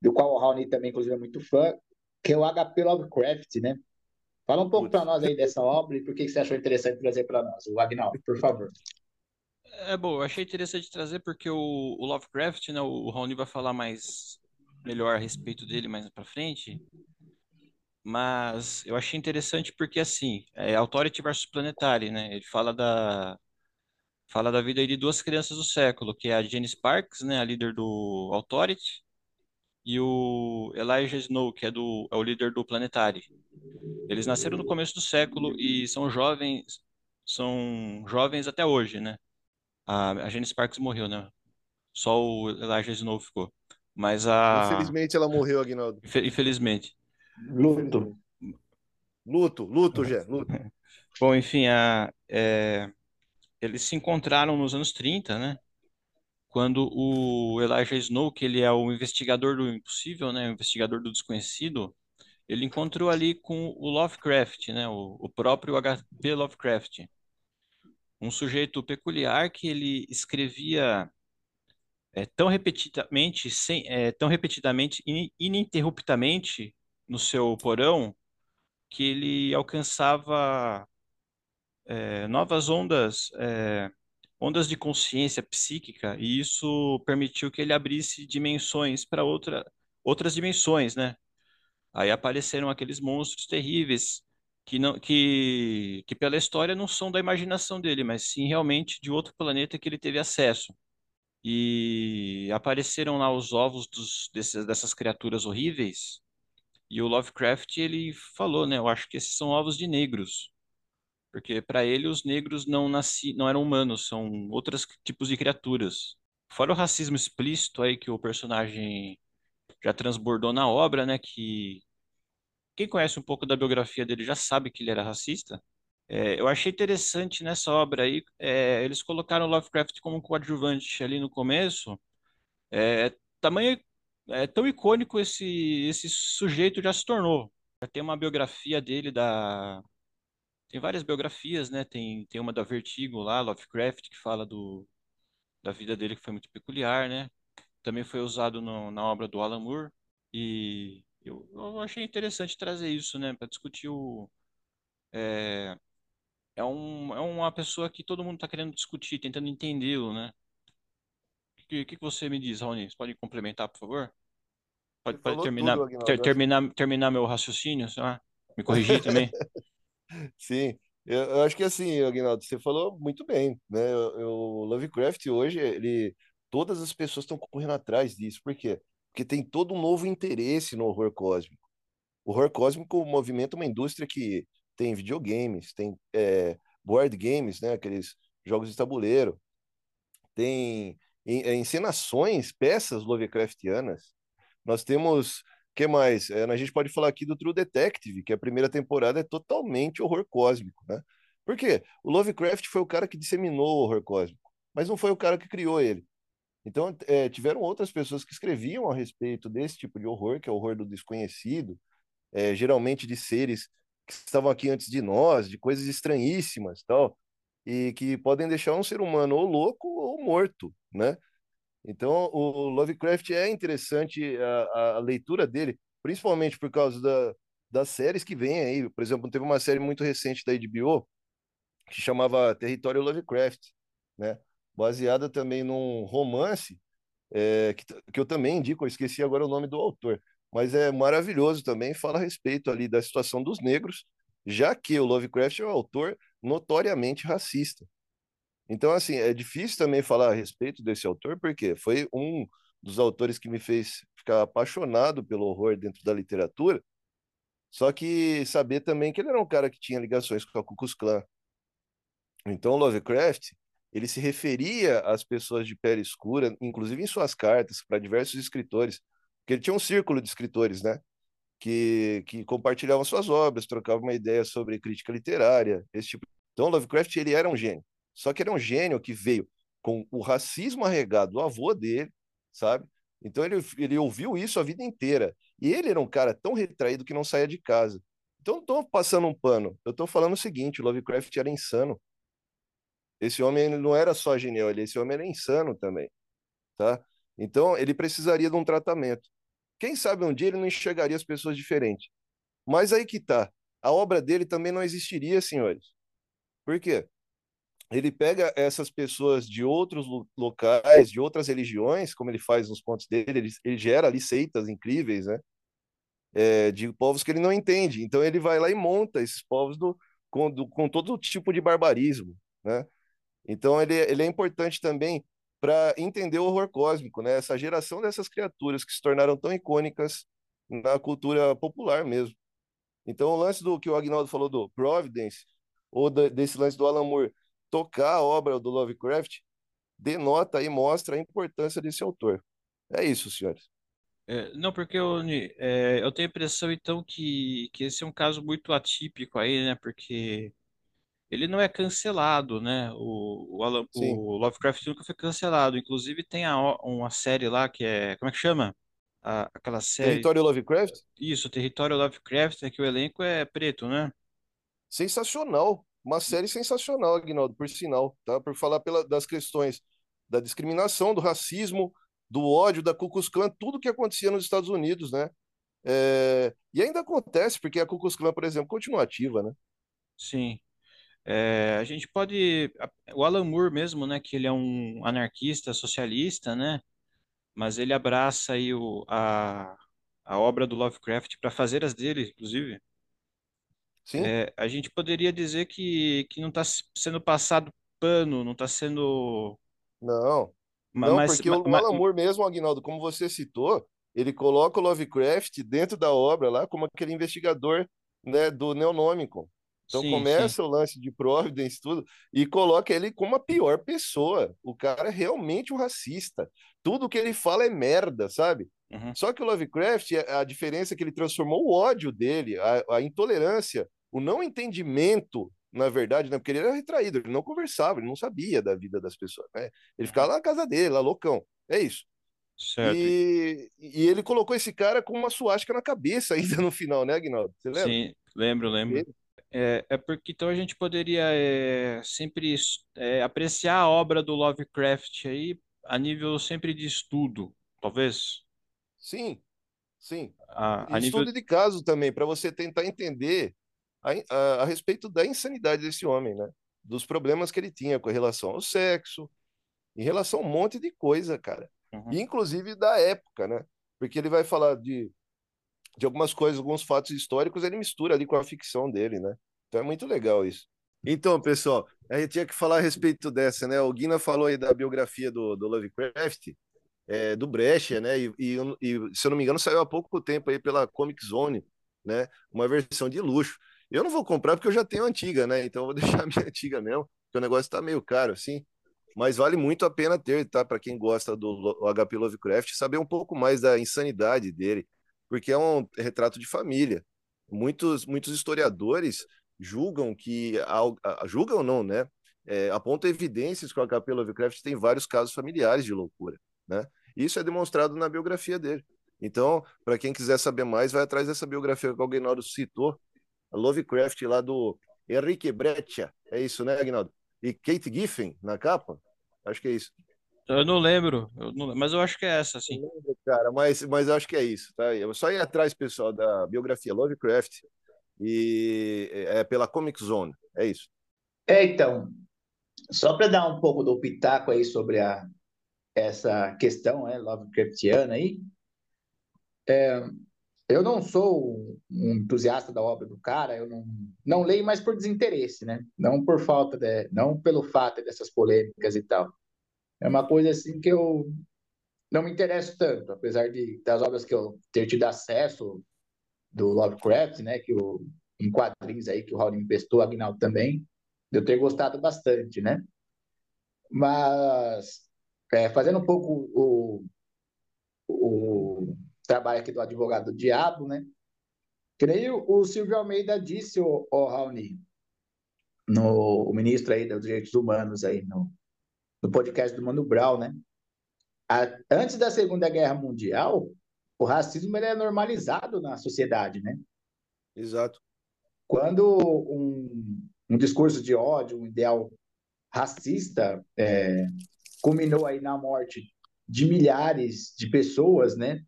[SPEAKER 1] Do qual o Raoni também, inclusive, é muito fã, que é o HP Lovecraft, né? Fala um pouco para nós aí dessa obra e por que que você achou interessante trazer para nós, o Agnaldo, por favor.
[SPEAKER 3] É bom, eu achei interessante trazer porque o, o Lovecraft, né, o Raoni vai falar mais melhor a respeito dele mais pra frente, mas eu achei interessante porque assim, é Authority versus Planetary, né? Ele fala da fala da vida de duas crianças do século, que é a Jane Sparks, né, a líder do Authority, e o Elijah Snow, que é do é o líder do Planetary. Eles nasceram no começo do século e são jovens são jovens até hoje, né? A, a Jane Sparks morreu, né? Só o Elijah Snow ficou. Mas a.
[SPEAKER 2] Infelizmente ela morreu, Aguinaldo.
[SPEAKER 3] Infe- Infelizmente.
[SPEAKER 1] Luto.
[SPEAKER 2] Luto, luto, Gé, luto.
[SPEAKER 3] Bom, enfim, a, é, eles se encontraram nos anos 30, né? Quando o Elijah Snow, que ele é o investigador do impossível, né? O investigador do desconhecido, ele encontrou ali com o Lovecraft, né? O, o próprio H.P. Lovecraft. Um sujeito peculiar que ele escrevia é, tão repetidamente, sem, é, tão repetidamente, in- ininterruptamente no seu porão, que ele alcançava é, novas ondas, é, ondas de consciência psíquica, e isso permitiu que ele abrisse dimensões para outra, outras dimensões, né? Aí apareceram aqueles monstros terríveis que não, que, que pela história não são da imaginação dele, mas sim realmente de outro planeta que ele teve acesso. E apareceram lá os ovos dos, desses, dessas criaturas horríveis. E o Lovecraft ele falou, né? Eu acho que esses são ovos de negros, porque para ele os negros não nasci, não eram humanos, são outros tipos de criaturas. Fora o racismo explícito aí que o personagem já transbordou na obra, né? Que quem conhece um pouco da biografia dele já sabe que ele era racista. É, eu achei interessante nessa obra aí, é, eles colocaram Lovecraft como coadjuvante ali no começo. É, tamanho, é tão icônico esse, esse sujeito já se tornou. Já tem uma biografia dele da. Tem várias biografias, né? Tem, tem uma da Vertigo lá, Lovecraft, que fala do, da vida dele que foi muito peculiar, né? Também foi usado no- na obra do Alan Moore. E eu, eu achei interessante trazer isso, né? Para discutir o. É, é, um, é uma pessoa que todo mundo está querendo discutir, tentando entendê-lo, né? O que, que você me diz, Raoni? Você pode complementar, por favor? Pode, pode terminar,
[SPEAKER 2] tudo, Aguinaldo.
[SPEAKER 3] ter- terminar, terminar meu raciocínio, sei lá, me corrigir também?
[SPEAKER 2] Sim, eu, eu acho que assim, Aguinaldo, você falou muito bem, né? O Lovecraft hoje, ele, todas as pessoas estão correndo atrás disso. Por quê? Porque tem todo um novo interesse no horror cósmico. O horror cósmico movimenta uma indústria que tem videogames, tem é, board games, né? Aqueles jogos de tabuleiro, tem é, encenações, peças Lovecraftianas. Nós temos, que mais? É, a gente pode falar aqui do True Detective, que a primeira temporada é totalmente horror cósmico, né? Por quê? O Lovecraft foi o cara que disseminou o horror cósmico, mas não foi o cara que criou ele. Então, é, tiveram outras pessoas que escreviam a respeito desse tipo de horror, que é o horror do desconhecido, é, geralmente de seres que estavam aqui antes de nós, de coisas estranhíssimas, tal, e que podem deixar um ser humano ou louco ou morto, né? Então, o Lovecraft é interessante a, a leitura dele, principalmente por causa da, das séries que vêm aí. Por exemplo, teve uma série muito recente da HBO que chamava Território Lovecraft, né? Baseada também num romance é, que, que eu também indico, eu esqueci agora o nome do autor, mas é maravilhoso também, fala a respeito ali da situação dos negros, já que o Lovecraft é um autor notoriamente racista. Então, assim, é difícil também falar a respeito desse autor, porque foi um dos autores que me fez ficar apaixonado pelo horror dentro da literatura, só que saber também que ele era um cara que tinha ligações com a Ku Klux Klan. Então, Lovecraft, ele se referia às pessoas de pele escura, inclusive em suas cartas, para diversos escritores, porque ele tinha um círculo de escritores, né? Que, que compartilhavam suas obras, trocavam uma ideia sobre crítica literária, esse tipo. Então, Lovecraft, ele era um gênio. Só que era um gênio que veio com o racismo arregado do avô dele, sabe? Então ele, ele ouviu isso a vida inteira. E ele era um cara tão retraído que não saía de casa. Então não estou passando um pano. Eu estou falando o seguinte: Lovecraft era insano. Esse homem não era só genial, esse homem era insano também, tá? Então ele precisaria de um tratamento. Quem sabe um dia ele não enxergaria as pessoas diferentes. Mas aí que tá. A obra dele também não existiria, senhores. Por quê? Ele pega essas pessoas de outros locais, de outras religiões, como ele faz nos contos dele, ele, ele gera ali seitas incríveis, né? É, de povos que ele não entende. Então ele vai lá e monta esses povos do, com, do, com todo tipo de barbarismo, né? Então ele, ele é importante também para entender o horror cósmico, né? Essa geração dessas criaturas que se tornaram tão icônicas na cultura popular mesmo. Então o lance do que o Agnaldo falou do Providence ou da, desse lance do Alan Moore tocar a obra do Lovecraft denota e mostra a importância desse autor. É isso, senhores.
[SPEAKER 3] É, não, porque eu, é, eu tenho a impressão, então, que, que esse é um caso muito atípico aí, né? Porque ele não é cancelado, né? O, o, Alan, o Lovecraft nunca foi cancelado. Inclusive, tem a, uma série lá que é. Como é que chama? A, aquela série.
[SPEAKER 2] Território Lovecraft?
[SPEAKER 3] Isso, Território Lovecraft, é que o elenco é preto, né?
[SPEAKER 2] Sensacional. Uma série sensacional, Aguinaldo, por sinal, tá? Por falar pela, das questões da discriminação, do racismo, do ódio, da Ku Klux Klan, tudo que acontecia nos Estados Unidos, né? É... E ainda acontece, porque a Ku Klux Klan, por exemplo, continua ativa, né?
[SPEAKER 3] Sim. É, a gente pode. O Alan Moore mesmo, né? Que ele é um anarquista, socialista, né? Mas ele abraça aí o, a, a obra do Lovecraft para fazer as dele, inclusive.
[SPEAKER 2] Sim.
[SPEAKER 3] É, a gente poderia dizer que, que não está sendo passado pano, não está sendo.
[SPEAKER 2] Não. Não, mas, porque mas, o Alan Moore mesmo, Agnaldo, como você citou, ele coloca o Lovecraft dentro da obra lá como aquele investigador né, do Neonômico. Então sim, começa sim. o lance de Providence tudo e coloca ele como a pior pessoa. O cara é realmente um racista. Tudo que ele fala é merda, sabe?
[SPEAKER 3] Uhum.
[SPEAKER 2] Só que o Lovecraft, a diferença é que ele transformou o ódio dele, a, a intolerância, o não entendimento, na verdade, né? Porque ele era retraído, ele não conversava, ele não sabia da vida das pessoas, né? Ele ficava lá na casa dele, lá loucão. É isso.
[SPEAKER 3] Certo.
[SPEAKER 2] E, e ele colocou esse cara com uma suástica na cabeça ainda no final, né, Aguinaldo? Você lembra?
[SPEAKER 3] Sim, lembro, lembro. É, é porque então a gente poderia é, sempre é, apreciar a obra do Lovecraft aí a nível sempre de estudo, talvez.
[SPEAKER 2] Sim, sim.
[SPEAKER 3] A, a
[SPEAKER 2] estudo
[SPEAKER 3] nível...
[SPEAKER 2] de caso também, para você tentar entender a, a, a, respeito da insanidade desse homem, né? Dos problemas que ele tinha com relação ao sexo, em relação a um monte de coisa, cara.
[SPEAKER 3] Uhum.
[SPEAKER 2] E, inclusive da época, né? Porque ele vai falar de, de algumas coisas, alguns fatos históricos, ele mistura ali com a ficção dele, né? Então é muito legal isso. Então, pessoal, a gente tinha que falar a respeito dessa, né? O Guina falou aí da biografia do, do Lovecraft, é, do Brecht, né? E, e, e, se eu não me engano, saiu há pouco tempo aí pela Comic Zone, né? Uma versão de luxo. Eu não vou comprar porque eu já tenho antiga, né? Então eu vou deixar a minha antiga mesmo, porque o negócio tá meio caro, assim. Mas vale muito a pena ter, tá? Para quem gosta do HP Lovecraft, saber um pouco mais da insanidade dele, porque é um retrato de família. Muitos, muitos historiadores julgam que. Julgam não, né? É, apontam evidências que o HP Lovecraft tem vários casos familiares de loucura, né? Isso é demonstrado na biografia dele. Então, para quem quiser saber mais, vai atrás dessa biografia que o Aguinaldo citou, Lovecraft lá do Henrique Breccia. É isso, né, Aguinaldo? E Kate Giffen na capa? Acho que é isso.
[SPEAKER 3] Eu não lembro, eu não, mas eu acho que é essa, sim.
[SPEAKER 2] Lembro, cara, mas, mas acho que é isso, tá? Eu só ir atrás, pessoal, da biografia Lovecraft e é pela Comic Zone, é isso.
[SPEAKER 1] É, então, só para dar um pouco do pitaco aí sobre a, essa questão né, Lovecraftiana aí, é, eu não sou um entusiasta da obra do cara, eu não, não leio mais por desinteresse, né? Não por falta de, não pelo fato dessas polêmicas e tal. É uma coisa assim que eu não me interesso tanto, apesar de das obras que eu ter tido acesso do Lovecraft, né, que o em quadrinhos aí que o Raul emprestou, Agnaldo também, eu ter gostado bastante, né? Mas é, fazendo um pouco o, o trabalho aqui do advogado do diabo, né? Creio o Silvio Almeida disse, o, o Raoni, no o ministro aí dos direitos humanos aí no, no podcast do Mano Brown, né? A, antes da Segunda Guerra Mundial, o racismo ele é normalizado na sociedade, né?
[SPEAKER 2] Exato.
[SPEAKER 1] Quando um, um discurso de ódio, um ideal racista é, culminou aí na morte de milhares de pessoas, né?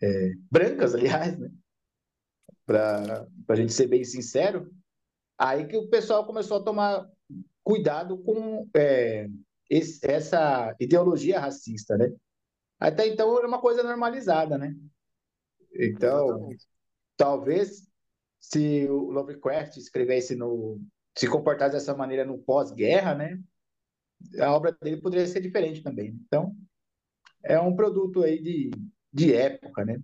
[SPEAKER 1] É, brancas, aliás, né? Para a gente ser bem sincero, aí que o pessoal começou a tomar cuidado com é, esse, essa ideologia racista, né? Até então era uma coisa normalizada, né? Então, Exatamente. talvez se o Lovecraft escrevesse no se comportasse dessa maneira no pós-guerra, né? A obra dele poderia ser diferente também. Então, é um produto aí de, de época, né?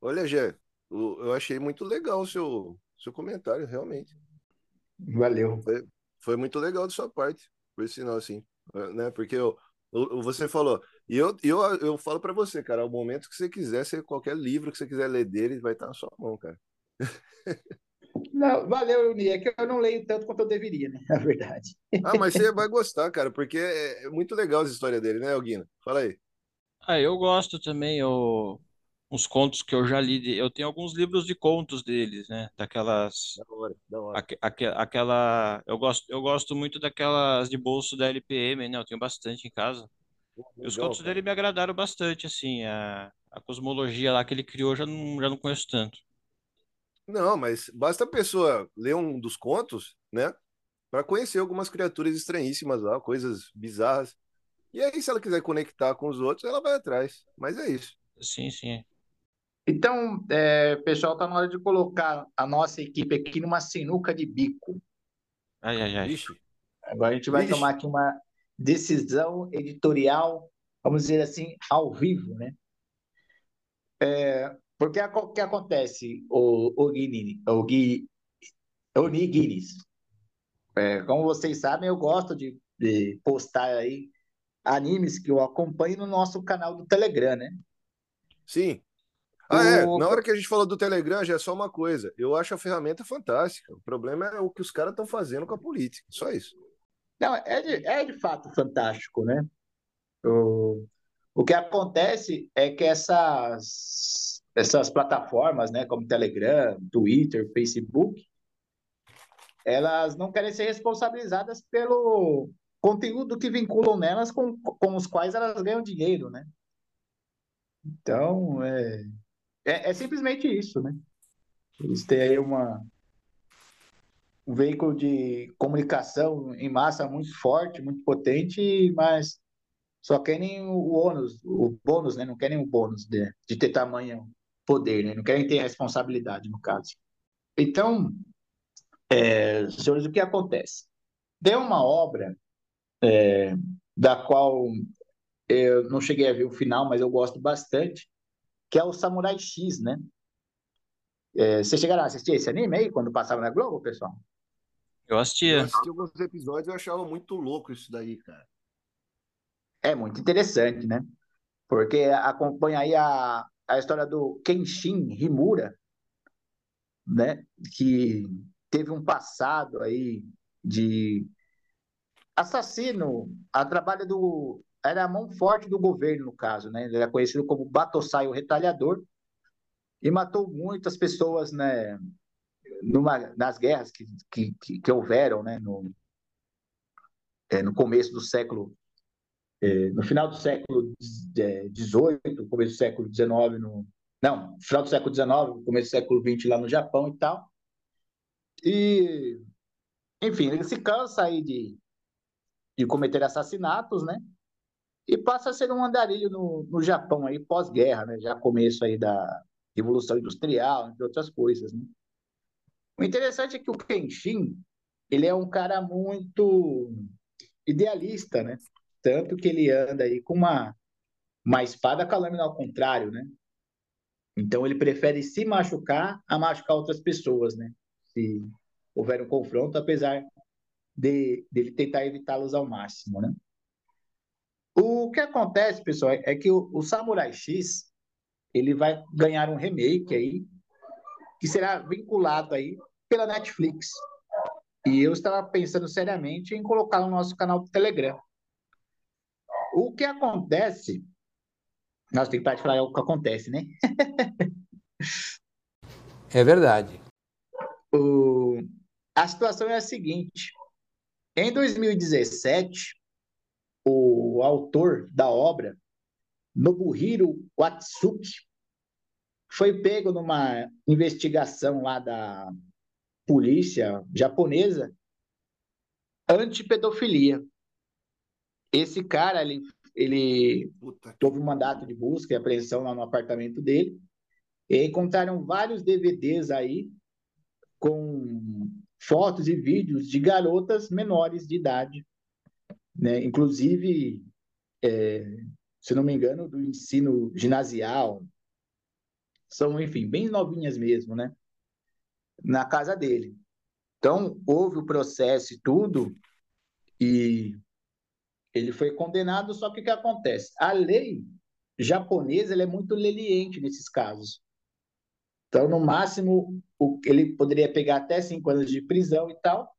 [SPEAKER 2] Olha, Gé, eu achei muito legal o seu, seu comentário, realmente.
[SPEAKER 1] Valeu.
[SPEAKER 2] Foi, foi muito legal de sua parte, por sinal, assim, né? Porque eu, você falou, e eu, eu, eu falo para você, cara, o momento que você quiser, ser qualquer livro que você quiser ler dele, vai estar na sua mão, cara.
[SPEAKER 1] Não, valeu, Uni. É que eu não leio tanto quanto eu deveria, né? Na verdade.
[SPEAKER 2] Ah, mas você vai gostar, cara, porque é, é muito legal essa história dele, né, Alguina? Fala aí.
[SPEAKER 3] Ah, eu gosto também, eu... uns contos que eu já li. Eu tenho alguns livros de contos deles, né? Daquelas.
[SPEAKER 2] Da hora, da hora.
[SPEAKER 3] Aque- aque- Aquela. Eu gosto, eu gosto muito daquelas de bolso da LPM, né? Eu tenho bastante em casa. Os contos dele me agradaram bastante, assim. A, a cosmologia lá que ele criou já não, já não conheço tanto.
[SPEAKER 2] Não, mas basta a pessoa ler um dos contos, né? Para conhecer algumas criaturas estranhíssimas lá, coisas bizarras. E aí, se ela quiser conectar com os outros, ela vai atrás. Mas é isso.
[SPEAKER 3] Sim, sim.
[SPEAKER 1] Então, é, pessoal, tá na hora de colocar a nossa equipe aqui numa sinuca de bico.
[SPEAKER 3] Ai, ai, ai.
[SPEAKER 1] Agora a gente vai
[SPEAKER 2] Vixe.
[SPEAKER 1] tomar aqui uma decisão editorial, vamos dizer assim, ao vivo, né? É, porque o que acontece, o, o Guini, o Gui, o Ni Guinness? É, como vocês sabem, eu gosto de, de postar aí animes que eu acompanho no nosso canal do Telegram, né?
[SPEAKER 2] Sim. Ah, é. Na hora que a gente falou do Telegram, já é só uma coisa. Eu acho a ferramenta fantástica. O problema é o que os caras estão fazendo com a política. Só isso.
[SPEAKER 1] Não, é de, é de fato fantástico, né? O, o que acontece é que essas, essas plataformas, né, como Telegram, Twitter, Facebook, elas não querem ser responsabilizadas pelo conteúdo que vinculam nelas com, com os quais elas ganham dinheiro, né? Então, é, é, é simplesmente isso, né? Eles têm aí uma, um veículo de comunicação em massa muito forte, muito potente, mas só querem o ônus, o bônus, né? Não querem o bônus de, de ter tamanho poder, né? Não querem ter responsabilidade, no caso. Então, é, senhores, o que acontece? Tem uma obra é, da qual eu não cheguei a ver o final, mas eu gosto bastante, que é o Samurai X, né? É, vocês chegaram a assistir esse anime aí quando passava na Globo, pessoal?
[SPEAKER 3] Eu
[SPEAKER 2] Eu
[SPEAKER 3] assistia.
[SPEAKER 2] assisti alguns episódios e eu achava muito louco isso daí, cara.
[SPEAKER 1] É muito interessante, né? Porque acompanha aí a, a história do Kenshin Himura, né? Que teve um passado aí de assassino a trabalho do... Era a mão forte do governo, no caso, né? Ele era conhecido como Batosai, o Retalhador, e matou muitas pessoas, né? Numa, nas guerras que, que, que, que houveram, né? No, é, no começo do século no final do século XVIII, começo do século XIX, no, não, final do século XIX, começo do século XX lá no Japão e tal. E, enfim, ele se cansa aí de, de cometer assassinatos, né? E passa a ser um andarilho no, no Japão aí pós-guerra, né? Já começo aí da, Revolução Industrial, entre outras coisas, né? O interessante é que o Kenshin, ele é um cara muito idealista, né? Tanto que ele anda aí com uma, uma espada com a lâmina ao contrário, né? Então ele prefere se machucar a machucar outras pessoas, né? Se houver um confronto, apesar de dele tentar evitá-los ao máximo, né? O que acontece, pessoal, é que o, o Samurai X ele vai ganhar um remake aí que será vinculado aí pela Netflix. E eu estava pensando seriamente em colocar no nosso canal do Telegram. O que acontece? Nós temos que falar o que acontece, né?
[SPEAKER 9] É verdade.
[SPEAKER 1] O... A situação é a seguinte: em 2017, o autor da obra, Nobuhiro Watsuki, foi pego numa investigação lá da polícia japonesa anti-pedofilia. Esse cara, ele, ele teve um mandato de busca e apreensão lá no apartamento dele e encontraram vários DVDs aí com fotos e vídeos de garotas menores de idade, né? Inclusive, é, se não me engano, do ensino ginasial, são, enfim, bem novinhas mesmo, né? Na casa dele. Então, houve o processo e tudo, e ele foi condenado, só que o que acontece? A lei japonesa é muito leniente nesses casos. Então, no máximo, ele poderia pegar até cinco anos de prisão e tal.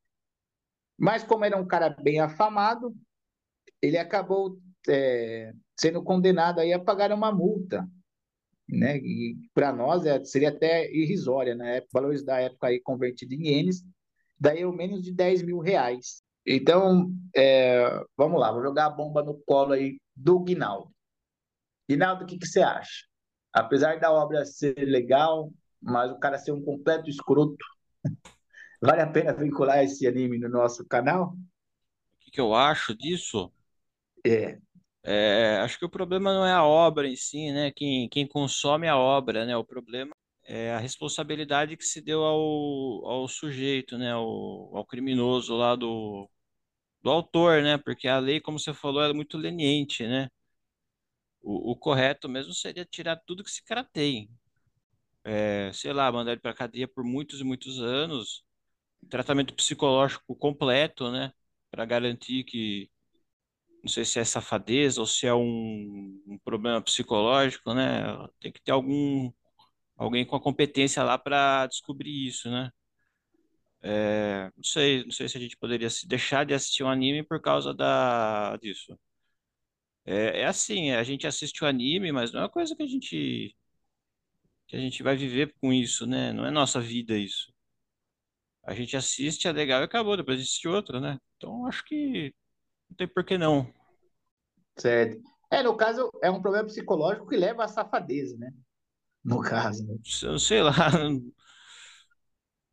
[SPEAKER 1] Mas, como era um cara bem afamado, ele acabou é, sendo condenado aí a pagar uma multa né? E para nós é, seria até irrisória, né? Valores da época aí convertido em ienes, daí o menos de 10 mil reais. Então, é, vamos lá, vou jogar a bomba no colo aí do Guinaldo. Guinaldo, o que, que você acha? Apesar da obra ser legal, mas o cara ser um completo escroto, vale a pena vincular esse anime no nosso canal?
[SPEAKER 3] O que, que eu acho disso?
[SPEAKER 1] É.
[SPEAKER 3] É, acho que o problema não é a obra em si, né? Quem, quem consome a obra, né? O problema é a responsabilidade que se deu ao, ao sujeito, né? Ao, ao criminoso lá do, do autor, né? Porque a lei, como você falou, é muito leniente, né? O, o correto mesmo seria tirar tudo que esse cara tem. É, sei lá, mandar ele para cadeia por muitos e muitos anos, tratamento psicológico completo, né? Para garantir que não sei se é safadeza ou se é um, um problema psicológico, né? Tem que ter algum alguém com a competência lá para descobrir isso, né? É, não sei, não sei se a gente poderia deixar de assistir um anime por causa da disso. É, é assim, a gente assiste o anime, mas não é uma coisa que a gente que a gente vai viver com isso, né? Não é nossa vida isso. A gente assiste, é legal e acabou, depois assiste outro, né? Então acho que não tem por que não.
[SPEAKER 1] Certo. É, no caso, é um problema psicológico que leva à safadeza, né? No caso. Né?
[SPEAKER 3] Sei lá.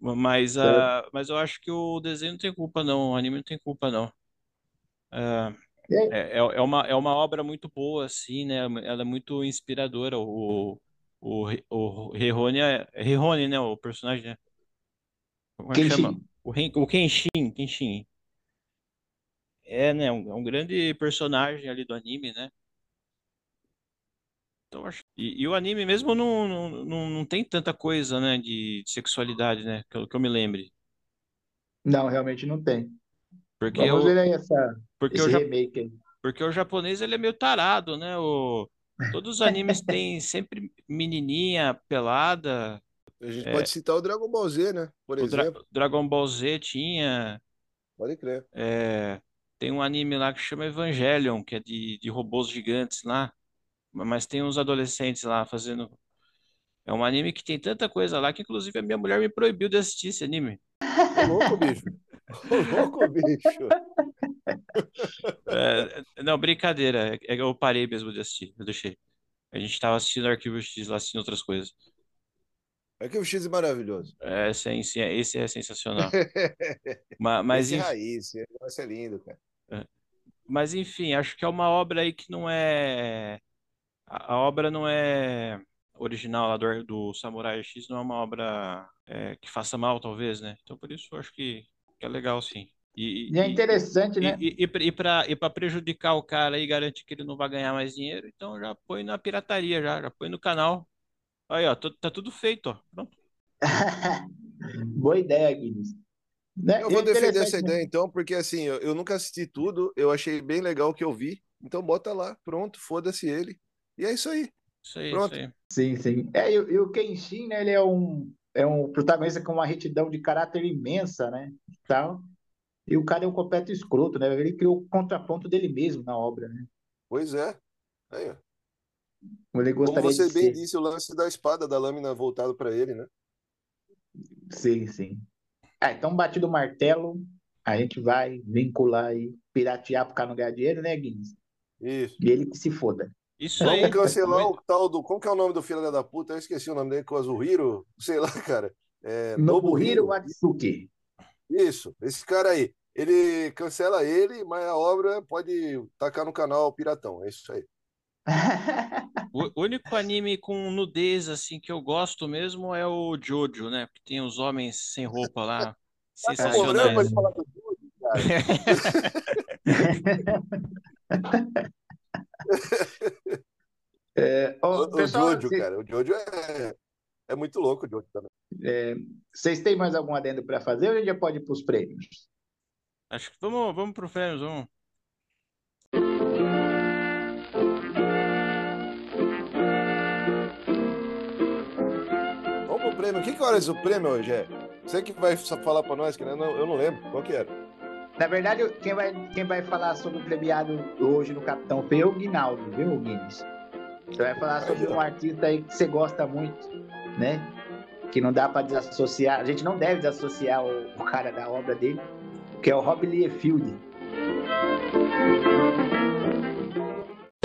[SPEAKER 3] Mas, uh, mas eu acho que o desenho não tem culpa, não. O anime não tem culpa, não. Uh, é, é, é, uma, é uma obra muito boa, assim, né? Ela é muito inspiradora. O, o, o Rihone, é, Rihone, né? O personagem, né? Como é que chama? O, o Kenshin, Kenshin. É, né? Um, é um grande personagem ali do anime, né? Então, acho... e, e o anime mesmo não, não, não, não tem tanta coisa, né, de, de sexualidade, né? Que eu, que eu me lembre.
[SPEAKER 1] Não, realmente não tem.
[SPEAKER 3] Porque
[SPEAKER 1] Vamos
[SPEAKER 3] eu,
[SPEAKER 1] ver aí essa,
[SPEAKER 3] porque
[SPEAKER 1] esse remake aí.
[SPEAKER 3] porque o japonês ele é meio tarado, né? O, todos os animes têm sempre menininha pelada.
[SPEAKER 2] A gente
[SPEAKER 3] É.
[SPEAKER 2] pode citar o Dragon Ball Z, né? Por
[SPEAKER 3] O Dra-
[SPEAKER 2] exemplo.
[SPEAKER 3] Dragon Ball Z tinha.
[SPEAKER 2] Pode crer.
[SPEAKER 3] é, tem um anime lá que chama Evangelion, que é de, de robôs gigantes lá. Mas tem uns adolescentes lá fazendo. É um anime que tem tanta coisa lá que, inclusive, a minha mulher me proibiu de assistir esse anime.
[SPEAKER 2] Ô, louco, bicho. Ô, louco, bicho.
[SPEAKER 3] É, não, brincadeira. É Eu parei mesmo de assistir. Eu deixei. A gente tava assistindo Arquivo X lá, assistindo outras coisas.
[SPEAKER 2] É que o X é maravilhoso.
[SPEAKER 3] É, esse é, esse é- sensacional. Ma- Mas,
[SPEAKER 2] Esse é raiz, é lindo, cara.
[SPEAKER 3] Mas, enfim, acho que é uma obra aí que não é. A obra não é. original lá do, do Samurai X não é uma obra é, que faça mal, talvez, né? Então por isso eu acho que, que é legal, sim. E,
[SPEAKER 1] E é interessante, né?
[SPEAKER 3] e, e, e para e prejudicar o cara e garantir que ele não vai ganhar mais dinheiro, então já põe na pirataria, já, já põe no canal. Aí, ó, tá tudo feito, ó. Pronto.
[SPEAKER 1] Boa ideia, Guinness. Né?
[SPEAKER 2] Eu
[SPEAKER 1] E é
[SPEAKER 2] vou defender essa ideia então, porque assim, eu, eu nunca assisti tudo, eu achei bem legal o que eu vi, então bota lá, pronto, foda-se ele. E é isso aí.
[SPEAKER 3] Isso aí,
[SPEAKER 2] Pronto.
[SPEAKER 3] isso aí.
[SPEAKER 1] Sim, sim. É, e, o- e o Kenshin, né, ele é um, é um protagonista com uma retidão de caráter imensa, né? Tal. E o cara é um completo escroto, né? Ele criou o contraponto dele mesmo na obra, né?
[SPEAKER 2] Pois é. Aí, ó. Como você
[SPEAKER 1] de
[SPEAKER 2] bem
[SPEAKER 1] ser.
[SPEAKER 2] disse, o lance da espada da lâmina voltado para ele, né?
[SPEAKER 1] Sim, sim. Ah, então, batido o martelo, a gente vai vincular aí, piratear pro cara não ganhar dinheiro, né, Guinness?
[SPEAKER 2] Isso.
[SPEAKER 1] E ele que se foda.
[SPEAKER 3] Isso aí.
[SPEAKER 2] Vamos cancelar o tal do. Como que é o nome do filho da puta? Eu esqueci o nome dele, Kazuhiro, sei lá, cara. É,
[SPEAKER 1] Nobuhiro Watsuki.
[SPEAKER 2] Isso, esse cara aí. Ele cancela ele, mas a obra pode tacar no canal Piratão. É isso aí.
[SPEAKER 3] O o único anime com nudez assim que eu gosto mesmo é o Jojo, né? Porque tem os homens sem roupa lá,
[SPEAKER 2] Tá
[SPEAKER 3] sensacionais.
[SPEAKER 2] falar do Jojo,
[SPEAKER 1] É,
[SPEAKER 2] O, o
[SPEAKER 1] pessoal,
[SPEAKER 2] Jojo,
[SPEAKER 1] cê-
[SPEAKER 2] cara. O Jojo é, é muito louco, o Jojo também.
[SPEAKER 1] é, vocês têm mais algum adendo para fazer ou a gente já pode ir para os prêmios?
[SPEAKER 3] Acho que vamos, vamos pro prêmios, vamos.
[SPEAKER 2] Prêmio. Que, que horas o prêmio hoje é? Você que vai falar pra nós, que eu não, eu não lembro. Qual que era?
[SPEAKER 1] Na verdade, quem vai, quem vai falar sobre o premiado hoje no Capitão Feio é o Guinaldo, viu, Guinness? Você vai falar sobre um artista aí que você gosta muito, né? Que não dá para desassociar, a gente não deve desassociar o, o cara da obra dele, que é o Rob Liefeld.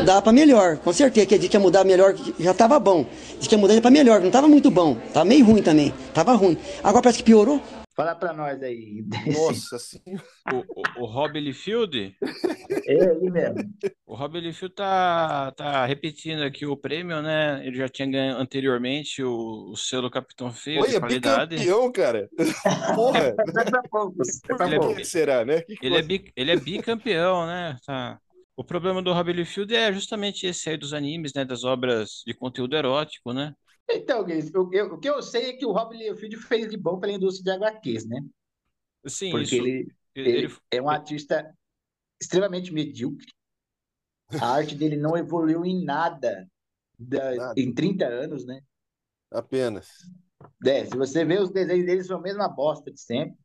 [SPEAKER 9] Mudar pra melhor, com certeza. Que disse que ia mudar melhor, já tava bom. Disse que ia mudar pra melhor, não tava muito bom. Tava meio ruim também. Tava ruim. Agora parece que piorou.
[SPEAKER 1] Fala para nós aí.
[SPEAKER 2] Nossa senhora.
[SPEAKER 3] O, o, o Rob Liefeld,
[SPEAKER 1] É ele mesmo.
[SPEAKER 3] o Rob Liefeld tá, tá repetindo aqui o prêmio, né? Ele já tinha ganho anteriormente o, o selo Capitão Feio de
[SPEAKER 2] Olha,
[SPEAKER 3] qualidade.
[SPEAKER 2] bicampeão, cara. Porra.
[SPEAKER 1] Foi pra poucos. Foi pra
[SPEAKER 3] Ele é
[SPEAKER 1] poucos.
[SPEAKER 2] que será, né? Que
[SPEAKER 3] Ele é,
[SPEAKER 2] você-
[SPEAKER 3] bi, ele é bicampeão, né? Tá. O problema do Rob Liefeld é justamente esse aí dos animes, né? Das obras de conteúdo erótico, né?
[SPEAKER 1] Então, Guinness, o, eu- o que eu sei é que o Rob Liefeld fez de bom pela indústria de HQs, né?
[SPEAKER 3] Sim,
[SPEAKER 1] Porque
[SPEAKER 3] isso.
[SPEAKER 1] ele,
[SPEAKER 3] Ele,
[SPEAKER 1] ele é um artista extremamente medíocre. A arte dele não evoluiu em nada, da-
[SPEAKER 2] Nada.
[SPEAKER 1] em 30 anos, né?
[SPEAKER 2] Apenas.
[SPEAKER 1] É, se você vê os desenhos dele, são a mesma bosta de sempre.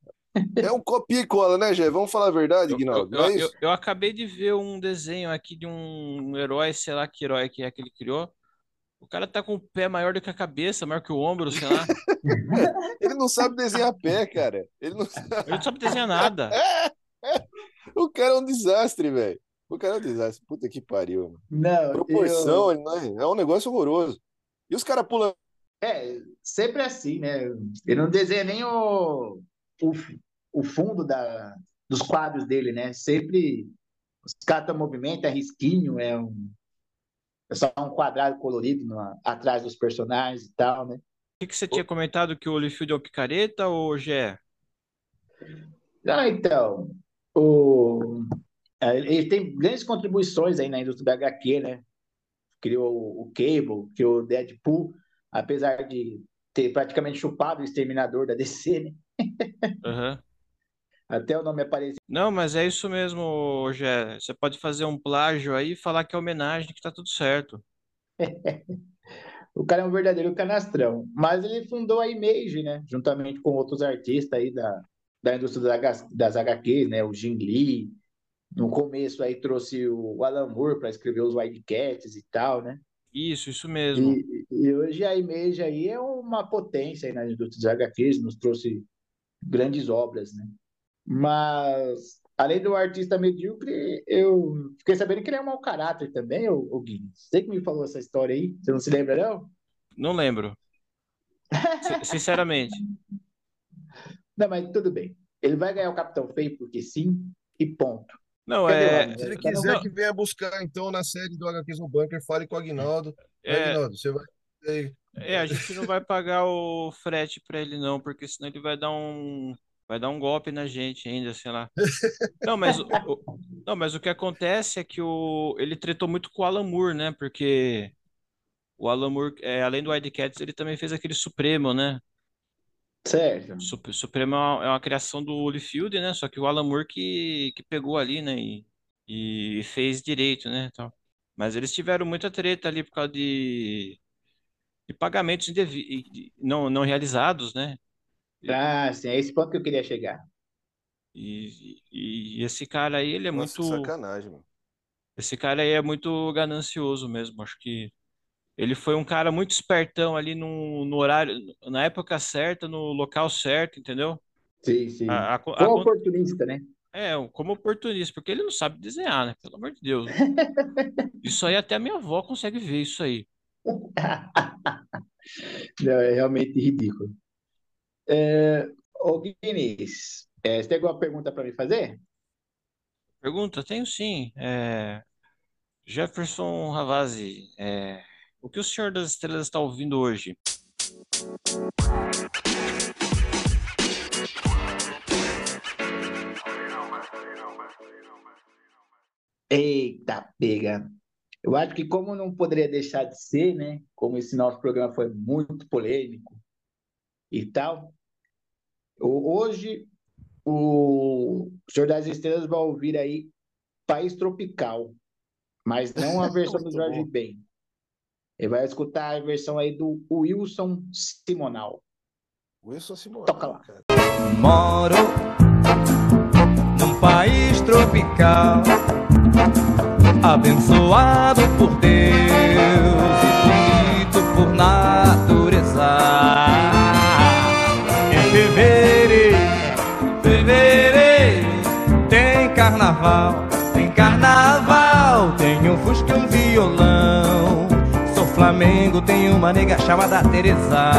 [SPEAKER 2] É um copia e cola, né, Gé? Vamos falar a verdade,
[SPEAKER 3] Eu, eu,
[SPEAKER 2] Guinaldo. Não é
[SPEAKER 3] eu, eu, eu acabei de ver um desenho aqui de um herói, sei lá que herói que é que ele criou. O cara tá com o pé maior do que a cabeça, maior que o ombro, sei lá.
[SPEAKER 2] Ele não sabe desenhar pé, cara. Ele não sabe.
[SPEAKER 3] Ele não sabe desenhar nada.
[SPEAKER 2] O cara é um desastre, velho. O cara é um desastre. Puta que pariu, mano.
[SPEAKER 1] Não,
[SPEAKER 2] Proporção,
[SPEAKER 1] eu-
[SPEAKER 2] não é, é um negócio horroroso. E os caras pulam.
[SPEAKER 1] É, sempre assim, né? Ele não desenha nem o, o, o fundo da, dos quadros dele, né? Sempre os caras movimento, é risquinho, é, um, é só um quadrado colorido no- atrás dos personagens e tal, né?
[SPEAKER 3] O que, que você tinha comentado que o Holyfield é o picareta ou Gé?
[SPEAKER 1] Ah, então, o, é, ele tem grandes contribuições aí na indústria da HQ, né? Criou o Cable, criou o Deadpool, apesar de ter praticamente chupado o Exterminador da DC, né?
[SPEAKER 3] Aham.
[SPEAKER 1] Até o nome apareceu.
[SPEAKER 3] Não, mas é isso mesmo, Gé. Você pode fazer um plágio aí e falar que é homenagem, que tá tudo certo.
[SPEAKER 1] O cara é um verdadeiro canastrão. Mas ele fundou a Image, né? Juntamente com outros artistas aí da, da indústria das, das HQs, né? O Jim Lee. No começo aí trouxe o Alan Moore para escrever os Wildcats e tal, né?
[SPEAKER 3] Isso, isso mesmo.
[SPEAKER 1] E, e hoje a Image aí é uma potência aí na indústria dos HQs, nos trouxe grandes obras, né? Mas, além do artista medíocre, eu fiquei sabendo que ele é um mau caráter também, o, o Gui. Você que me falou essa história aí, você não se lembra, não?
[SPEAKER 3] Não lembro. Si- Sinceramente.
[SPEAKER 1] Não, mas tudo bem. Ele vai ganhar o Capitão Feio porque sim, e ponto.
[SPEAKER 3] Não,
[SPEAKER 1] Cadê o
[SPEAKER 3] é.
[SPEAKER 1] homem?
[SPEAKER 2] Se ele quiser que venha buscar, então, na série do HQs no Bunker, fale com o Aguinaldo.
[SPEAKER 3] é
[SPEAKER 2] Aguinaldo, você vai
[SPEAKER 3] É, a gente não vai pagar o frete pra ele não, porque senão ele vai dar um vai dar um golpe na gente ainda, sei lá. Não, mas o, o- não, mas o que acontece é que o ele tretou muito com o Alan Moore, né? Porque o Alan Moore, é, além do Wildcats, ele também fez aquele Supremo, né?
[SPEAKER 1] Certo.
[SPEAKER 3] Sup- Supremo é uma, é uma criação do Holyfield, né? Só que o Alan Moore que, que pegou ali, né? E, e fez direito, né? Tal. Mas eles tiveram muita treta ali por causa de, pagamentos e- de- não, não realizados, né?
[SPEAKER 1] Ah, sim, é esse ponto que eu queria chegar.
[SPEAKER 3] E, e, e esse cara aí, ele é
[SPEAKER 2] Nossa,
[SPEAKER 3] muito.
[SPEAKER 2] sacanagem, mano.
[SPEAKER 3] Esse cara aí é muito ganancioso mesmo. Acho que ele foi um cara muito espertão ali no, no horário, na época certa, no local certo, entendeu?
[SPEAKER 1] Sim, sim.
[SPEAKER 3] A- a-
[SPEAKER 1] Foi
[SPEAKER 3] a-
[SPEAKER 1] oportunista, né?
[SPEAKER 3] É, como oportunista, porque ele não sabe desenhar, né? Pelo amor de Deus. Isso aí até a minha avó consegue ver isso aí.
[SPEAKER 1] Não, é realmente ridículo. É, ô, Guinness, é, você tem alguma pergunta para me fazer?
[SPEAKER 3] Pergunta? Tenho sim. É, Jefferson Ravazzi, é, o que o Senhor das Estrelas está ouvindo hoje?
[SPEAKER 1] Eita, pega. Eu acho que como não poderia deixar de ser, né? Como esse nosso programa foi muito polêmico e tal, hoje o Senhor das Estrelas vai ouvir aí País Tropical, mas não a versão do Jorge. Ben. Ele vai escutar a versão aí do Wilson Simonal.
[SPEAKER 2] Wilson Simões.
[SPEAKER 1] Toca lá.
[SPEAKER 2] cara.
[SPEAKER 5] Moro num país tropical, abençoado por Deus e bonito por natureza. Em fevereiro, fevereiro, tem carnaval, tem carnaval, tem um fusca e um violão. Sou Flamengo, tem uma nega chamada Teresa.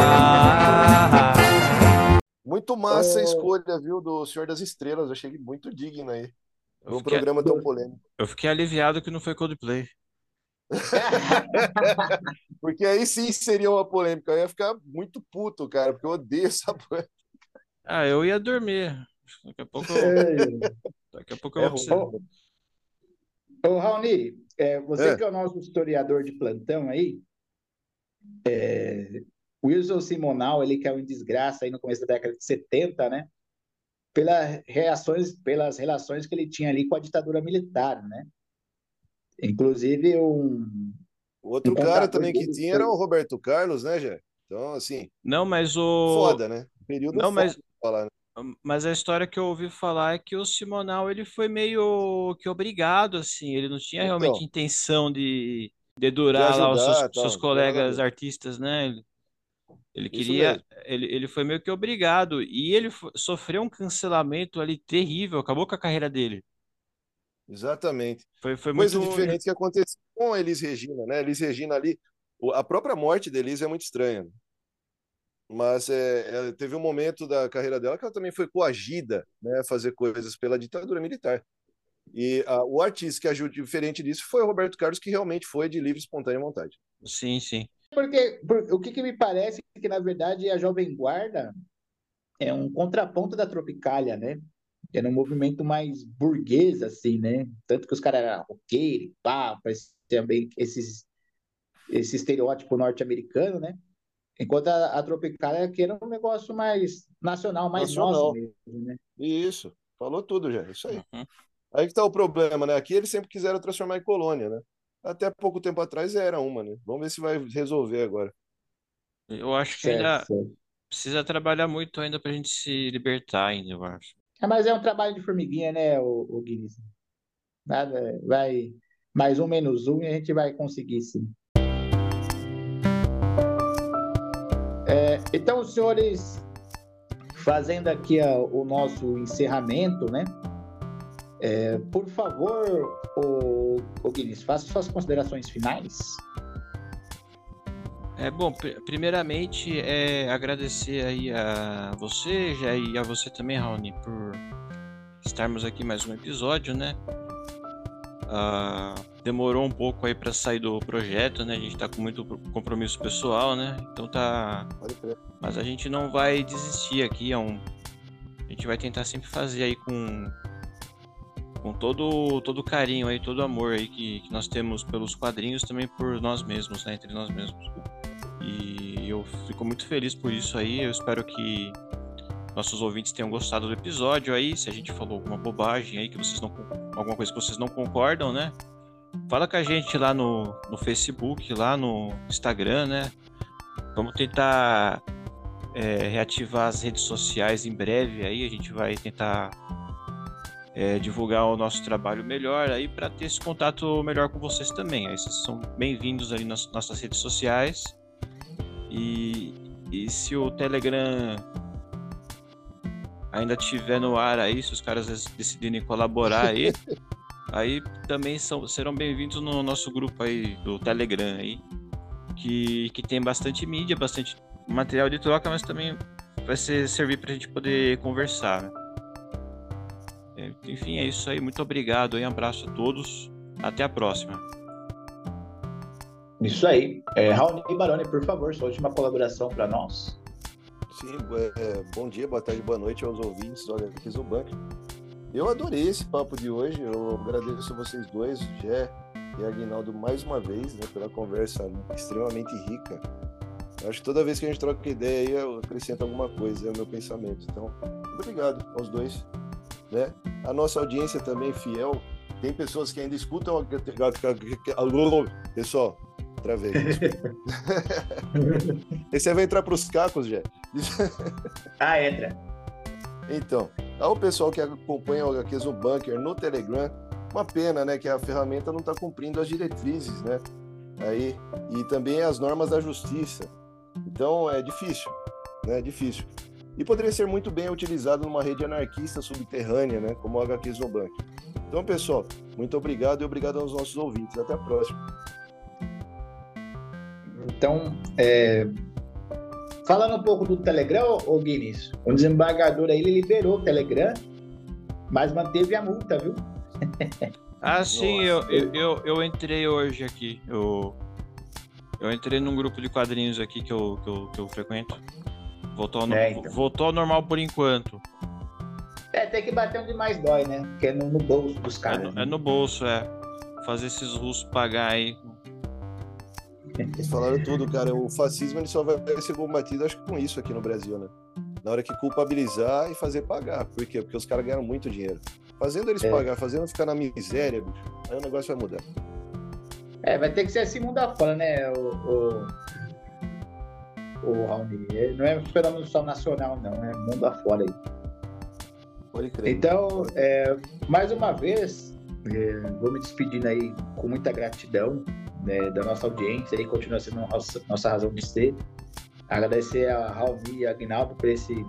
[SPEAKER 2] Muito massa a
[SPEAKER 1] Ô.
[SPEAKER 2] escolha, viu, do Senhor das Estrelas. Eu achei muito digno aí.
[SPEAKER 3] Eu
[SPEAKER 2] Um
[SPEAKER 3] fiquei,
[SPEAKER 2] programa tão polêmico.
[SPEAKER 3] eu fiquei aliviado que não foi Coldplay.
[SPEAKER 2] Porque aí sim seria uma polêmica. Eu ia ficar muito puto, cara, porque eu odeio essa banda.
[SPEAKER 3] Ah, eu ia dormir. Daqui a pouco eu, daqui a pouco eu
[SPEAKER 2] É
[SPEAKER 3] vou.
[SPEAKER 1] Ô, ô Raoni, é, você
[SPEAKER 2] É.
[SPEAKER 1] que é o nosso historiador de plantão aí, é, Wilson Simonal, ele caiu em desgraça aí no começo da década de 70, né? Pelas reações, pelas relações que ele tinha ali com a ditadura militar, né? Inclusive um
[SPEAKER 2] O outro
[SPEAKER 1] Um
[SPEAKER 2] cara também que tinha
[SPEAKER 1] foi-
[SPEAKER 2] era o Roberto Carlos, né, Jé? Então, assim,
[SPEAKER 3] Não, mas o.
[SPEAKER 2] foda, né? Período
[SPEAKER 3] Não,
[SPEAKER 2] foda
[SPEAKER 3] mas,
[SPEAKER 2] falar, né?
[SPEAKER 3] mas a história que eu ouvi falar é que o Simonal ele foi meio que obrigado, assim. Ele não tinha realmente
[SPEAKER 2] Então.
[SPEAKER 3] intenção de dedurar lá os seus,
[SPEAKER 2] ajudar, tal,
[SPEAKER 3] seus
[SPEAKER 2] não
[SPEAKER 3] colegas artistas, né? Ele, ele
[SPEAKER 2] Isso
[SPEAKER 3] queria.
[SPEAKER 2] mesmo.
[SPEAKER 3] Ele, ele foi meio que obrigado. E ele sofreu um cancelamento ali terrível, acabou com a carreira dele.
[SPEAKER 2] Exatamente.
[SPEAKER 3] Foi, foi
[SPEAKER 2] Coisa
[SPEAKER 3] muito.
[SPEAKER 2] diferente que aconteceu com a Elis Regina, né? Elis Regina ali, a própria morte da Elis é muito estranha. né? Mas é, é, teve um momento da carreira dela que ela também foi coagida, né, a fazer coisas pela ditadura militar. E a- o artista que agiu diferente disso foi o Roberto Carlos, que realmente foi de livre espontânea vontade.
[SPEAKER 3] Sim, sim.
[SPEAKER 1] Porque por- o que, que me parece é que, na verdade, a Jovem Guarda é um contraponto da Tropicália, né? Era um movimento mais burguês, assim, né? Tanto que os caras eram roqueiro, pá, bem esses, esse estereótipo norte-americano, né? Enquanto a, a Tropicália que era um negócio mais nacional, mais
[SPEAKER 2] Nacional.
[SPEAKER 1] nosso mesmo, né?
[SPEAKER 2] Isso, falou tudo já, isso aí.
[SPEAKER 3] Uhum.
[SPEAKER 2] Aí que tá o problema, né? Aqui eles sempre quiseram transformar em colônia, né? Até pouco tempo atrás era uma, né? Vamos ver se vai resolver agora.
[SPEAKER 3] Eu acho que
[SPEAKER 1] Certo,
[SPEAKER 3] ainda
[SPEAKER 1] certo.
[SPEAKER 3] precisa trabalhar muito ainda pra gente se libertar ainda, eu acho.
[SPEAKER 1] É, mas é um trabalho de formiguinha, né, o, o Guinness? Nada, vai mais um menos um e a gente vai conseguir sim. É, então, senhores, fazendo aqui ó, o nosso encerramento, né? É, por favor, o, o Guinness, faça suas considerações finais.
[SPEAKER 3] É bom, pri- primeiramente é agradecer aí a você, já e a você também, Raoni, por estarmos aqui mais um episódio, né? Ah, demorou um pouco aí para sair do projeto, né? A gente tá com muito compromisso pessoal, né? Então tá. Mas a gente não vai desistir aqui, é um. A gente vai tentar sempre fazer aí com com todo todo carinho aí, todo amor aí que, que nós temos pelos quadrinhos, também por nós mesmos, né? Entre nós mesmos. E eu fico muito feliz por isso aí. Eu espero que nossos ouvintes tenham gostado do episódio aí. Se a gente falou alguma bobagem aí que vocês não alguma coisa que vocês não concordam, né? Fala com a gente lá no, no Facebook, lá no Instagram, né? Vamos tentar é, reativar as redes sociais em breve aí. A gente vai tentar é, divulgar o nosso trabalho melhor aí para ter esse contato melhor com vocês também. Aí vocês são bem-vindos ali nas nossas redes sociais. E, e se o Telegram ainda tiver no ar aí, se os caras decidirem colaborar aí, aí também são, serão bem-vindos no nosso grupo aí do Telegram aí, que, que tem bastante mídia, bastante material de troca, mas também vai ser, servir para a gente poder conversar. Né? É, enfim, é isso aí. Muito obrigado. Um abraço a todos. Até a próxima.
[SPEAKER 1] Isso aí. É, Raoni Baroni, por favor, sua última colaboração para nós.
[SPEAKER 2] Sim, é, bom dia, boa tarde, boa noite aos ouvintes do HQs do Banco. Eu adorei esse papo de hoje, eu agradeço a vocês dois, Jé e Aguinaldo, mais uma vez, né, pela conversa extremamente rica. Eu acho que toda vez que a gente troca ideia aí, eu acrescento alguma coisa, é o meu pensamento. Então, obrigado aos dois. Né? A nossa audiência também fiel. Tem pessoas que ainda escutam. Pessoal, travei. Esse aí vai entrar para os cacos, já.
[SPEAKER 1] ah, entra.
[SPEAKER 2] Então, ao pessoal que acompanha o HQs no Bunker no Telegram, uma pena, né, que a ferramenta não está cumprindo as diretrizes, né? Aí, e também as normas da justiça. Então é difícil, né? É difícil. E poderia ser muito bem utilizado numa rede anarquista subterrânea, né? Como o HQs no Bunker. Então, pessoal, muito obrigado e obrigado aos nossos ouvintes. Até a próxima.
[SPEAKER 1] Então, é... falando um pouco do Telegram, ô Guinness, o desembargador aí ele liberou o Telegram, mas manteve a multa, viu?
[SPEAKER 3] ah, sim, eu, eu, eu, entrei hoje aqui. Eu, eu entrei num grupo de quadrinhos aqui que eu, que eu, que eu frequento. Voltou ao, é, então. voltou ao normal por enquanto.
[SPEAKER 1] É, tem que bater onde mais dói, né? Que é no, no bolso dos caras. É
[SPEAKER 3] no, né? é no bolso, é. Fazer esses russos pagar aí
[SPEAKER 2] eles falaram tudo, cara. O fascismo ele só vai ser combatido, acho que com isso aqui no Brasil, né? Na hora que culpabilizar e fazer pagar. Por quê? Porque os caras ganham muito dinheiro. Fazendo eles é. pagar, fazendo ficar na miséria, bicho, aí o negócio vai mudar.
[SPEAKER 1] É, vai ter que ser assim mundo fora, né, o, o, o Raoni? Não é um fenômeno só nacional, não, é mundo afora aí. Pode crer. Então, é, mais uma vez, é, vou me despedindo aí com muita gratidão né, da nossa audiência e continua sendo nossa, nossa razão de ser. Agradecer a Raoni e a Aguinaldo por esse,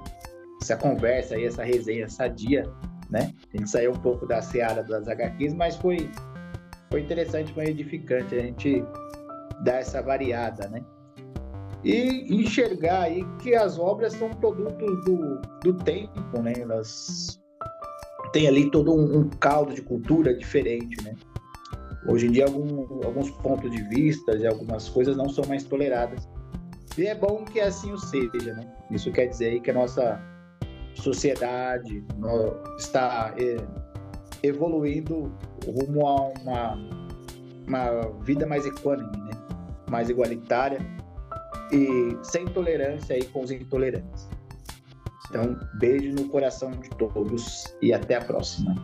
[SPEAKER 1] essa conversa aí, essa resenha sadia, né? A gente saiu um pouco da seara das HQs, mas foi, foi interessante, foi edificante a gente dar essa variada, né? E enxergar aí que as obras são produtos do, do tempo, né? Elas têm ali todo um, um caldo de cultura diferente, né? Hoje em dia, algum, alguns pontos de vista e algumas coisas não são mais toleradas. E é bom que assim o seja, né? Isso quer dizer que a nossa sociedade está é, evoluindo rumo a uma, uma vida mais equânime, né? mais igualitária e sem tolerância aí com os intolerantes. Então, beijo no coração de todos e até a próxima.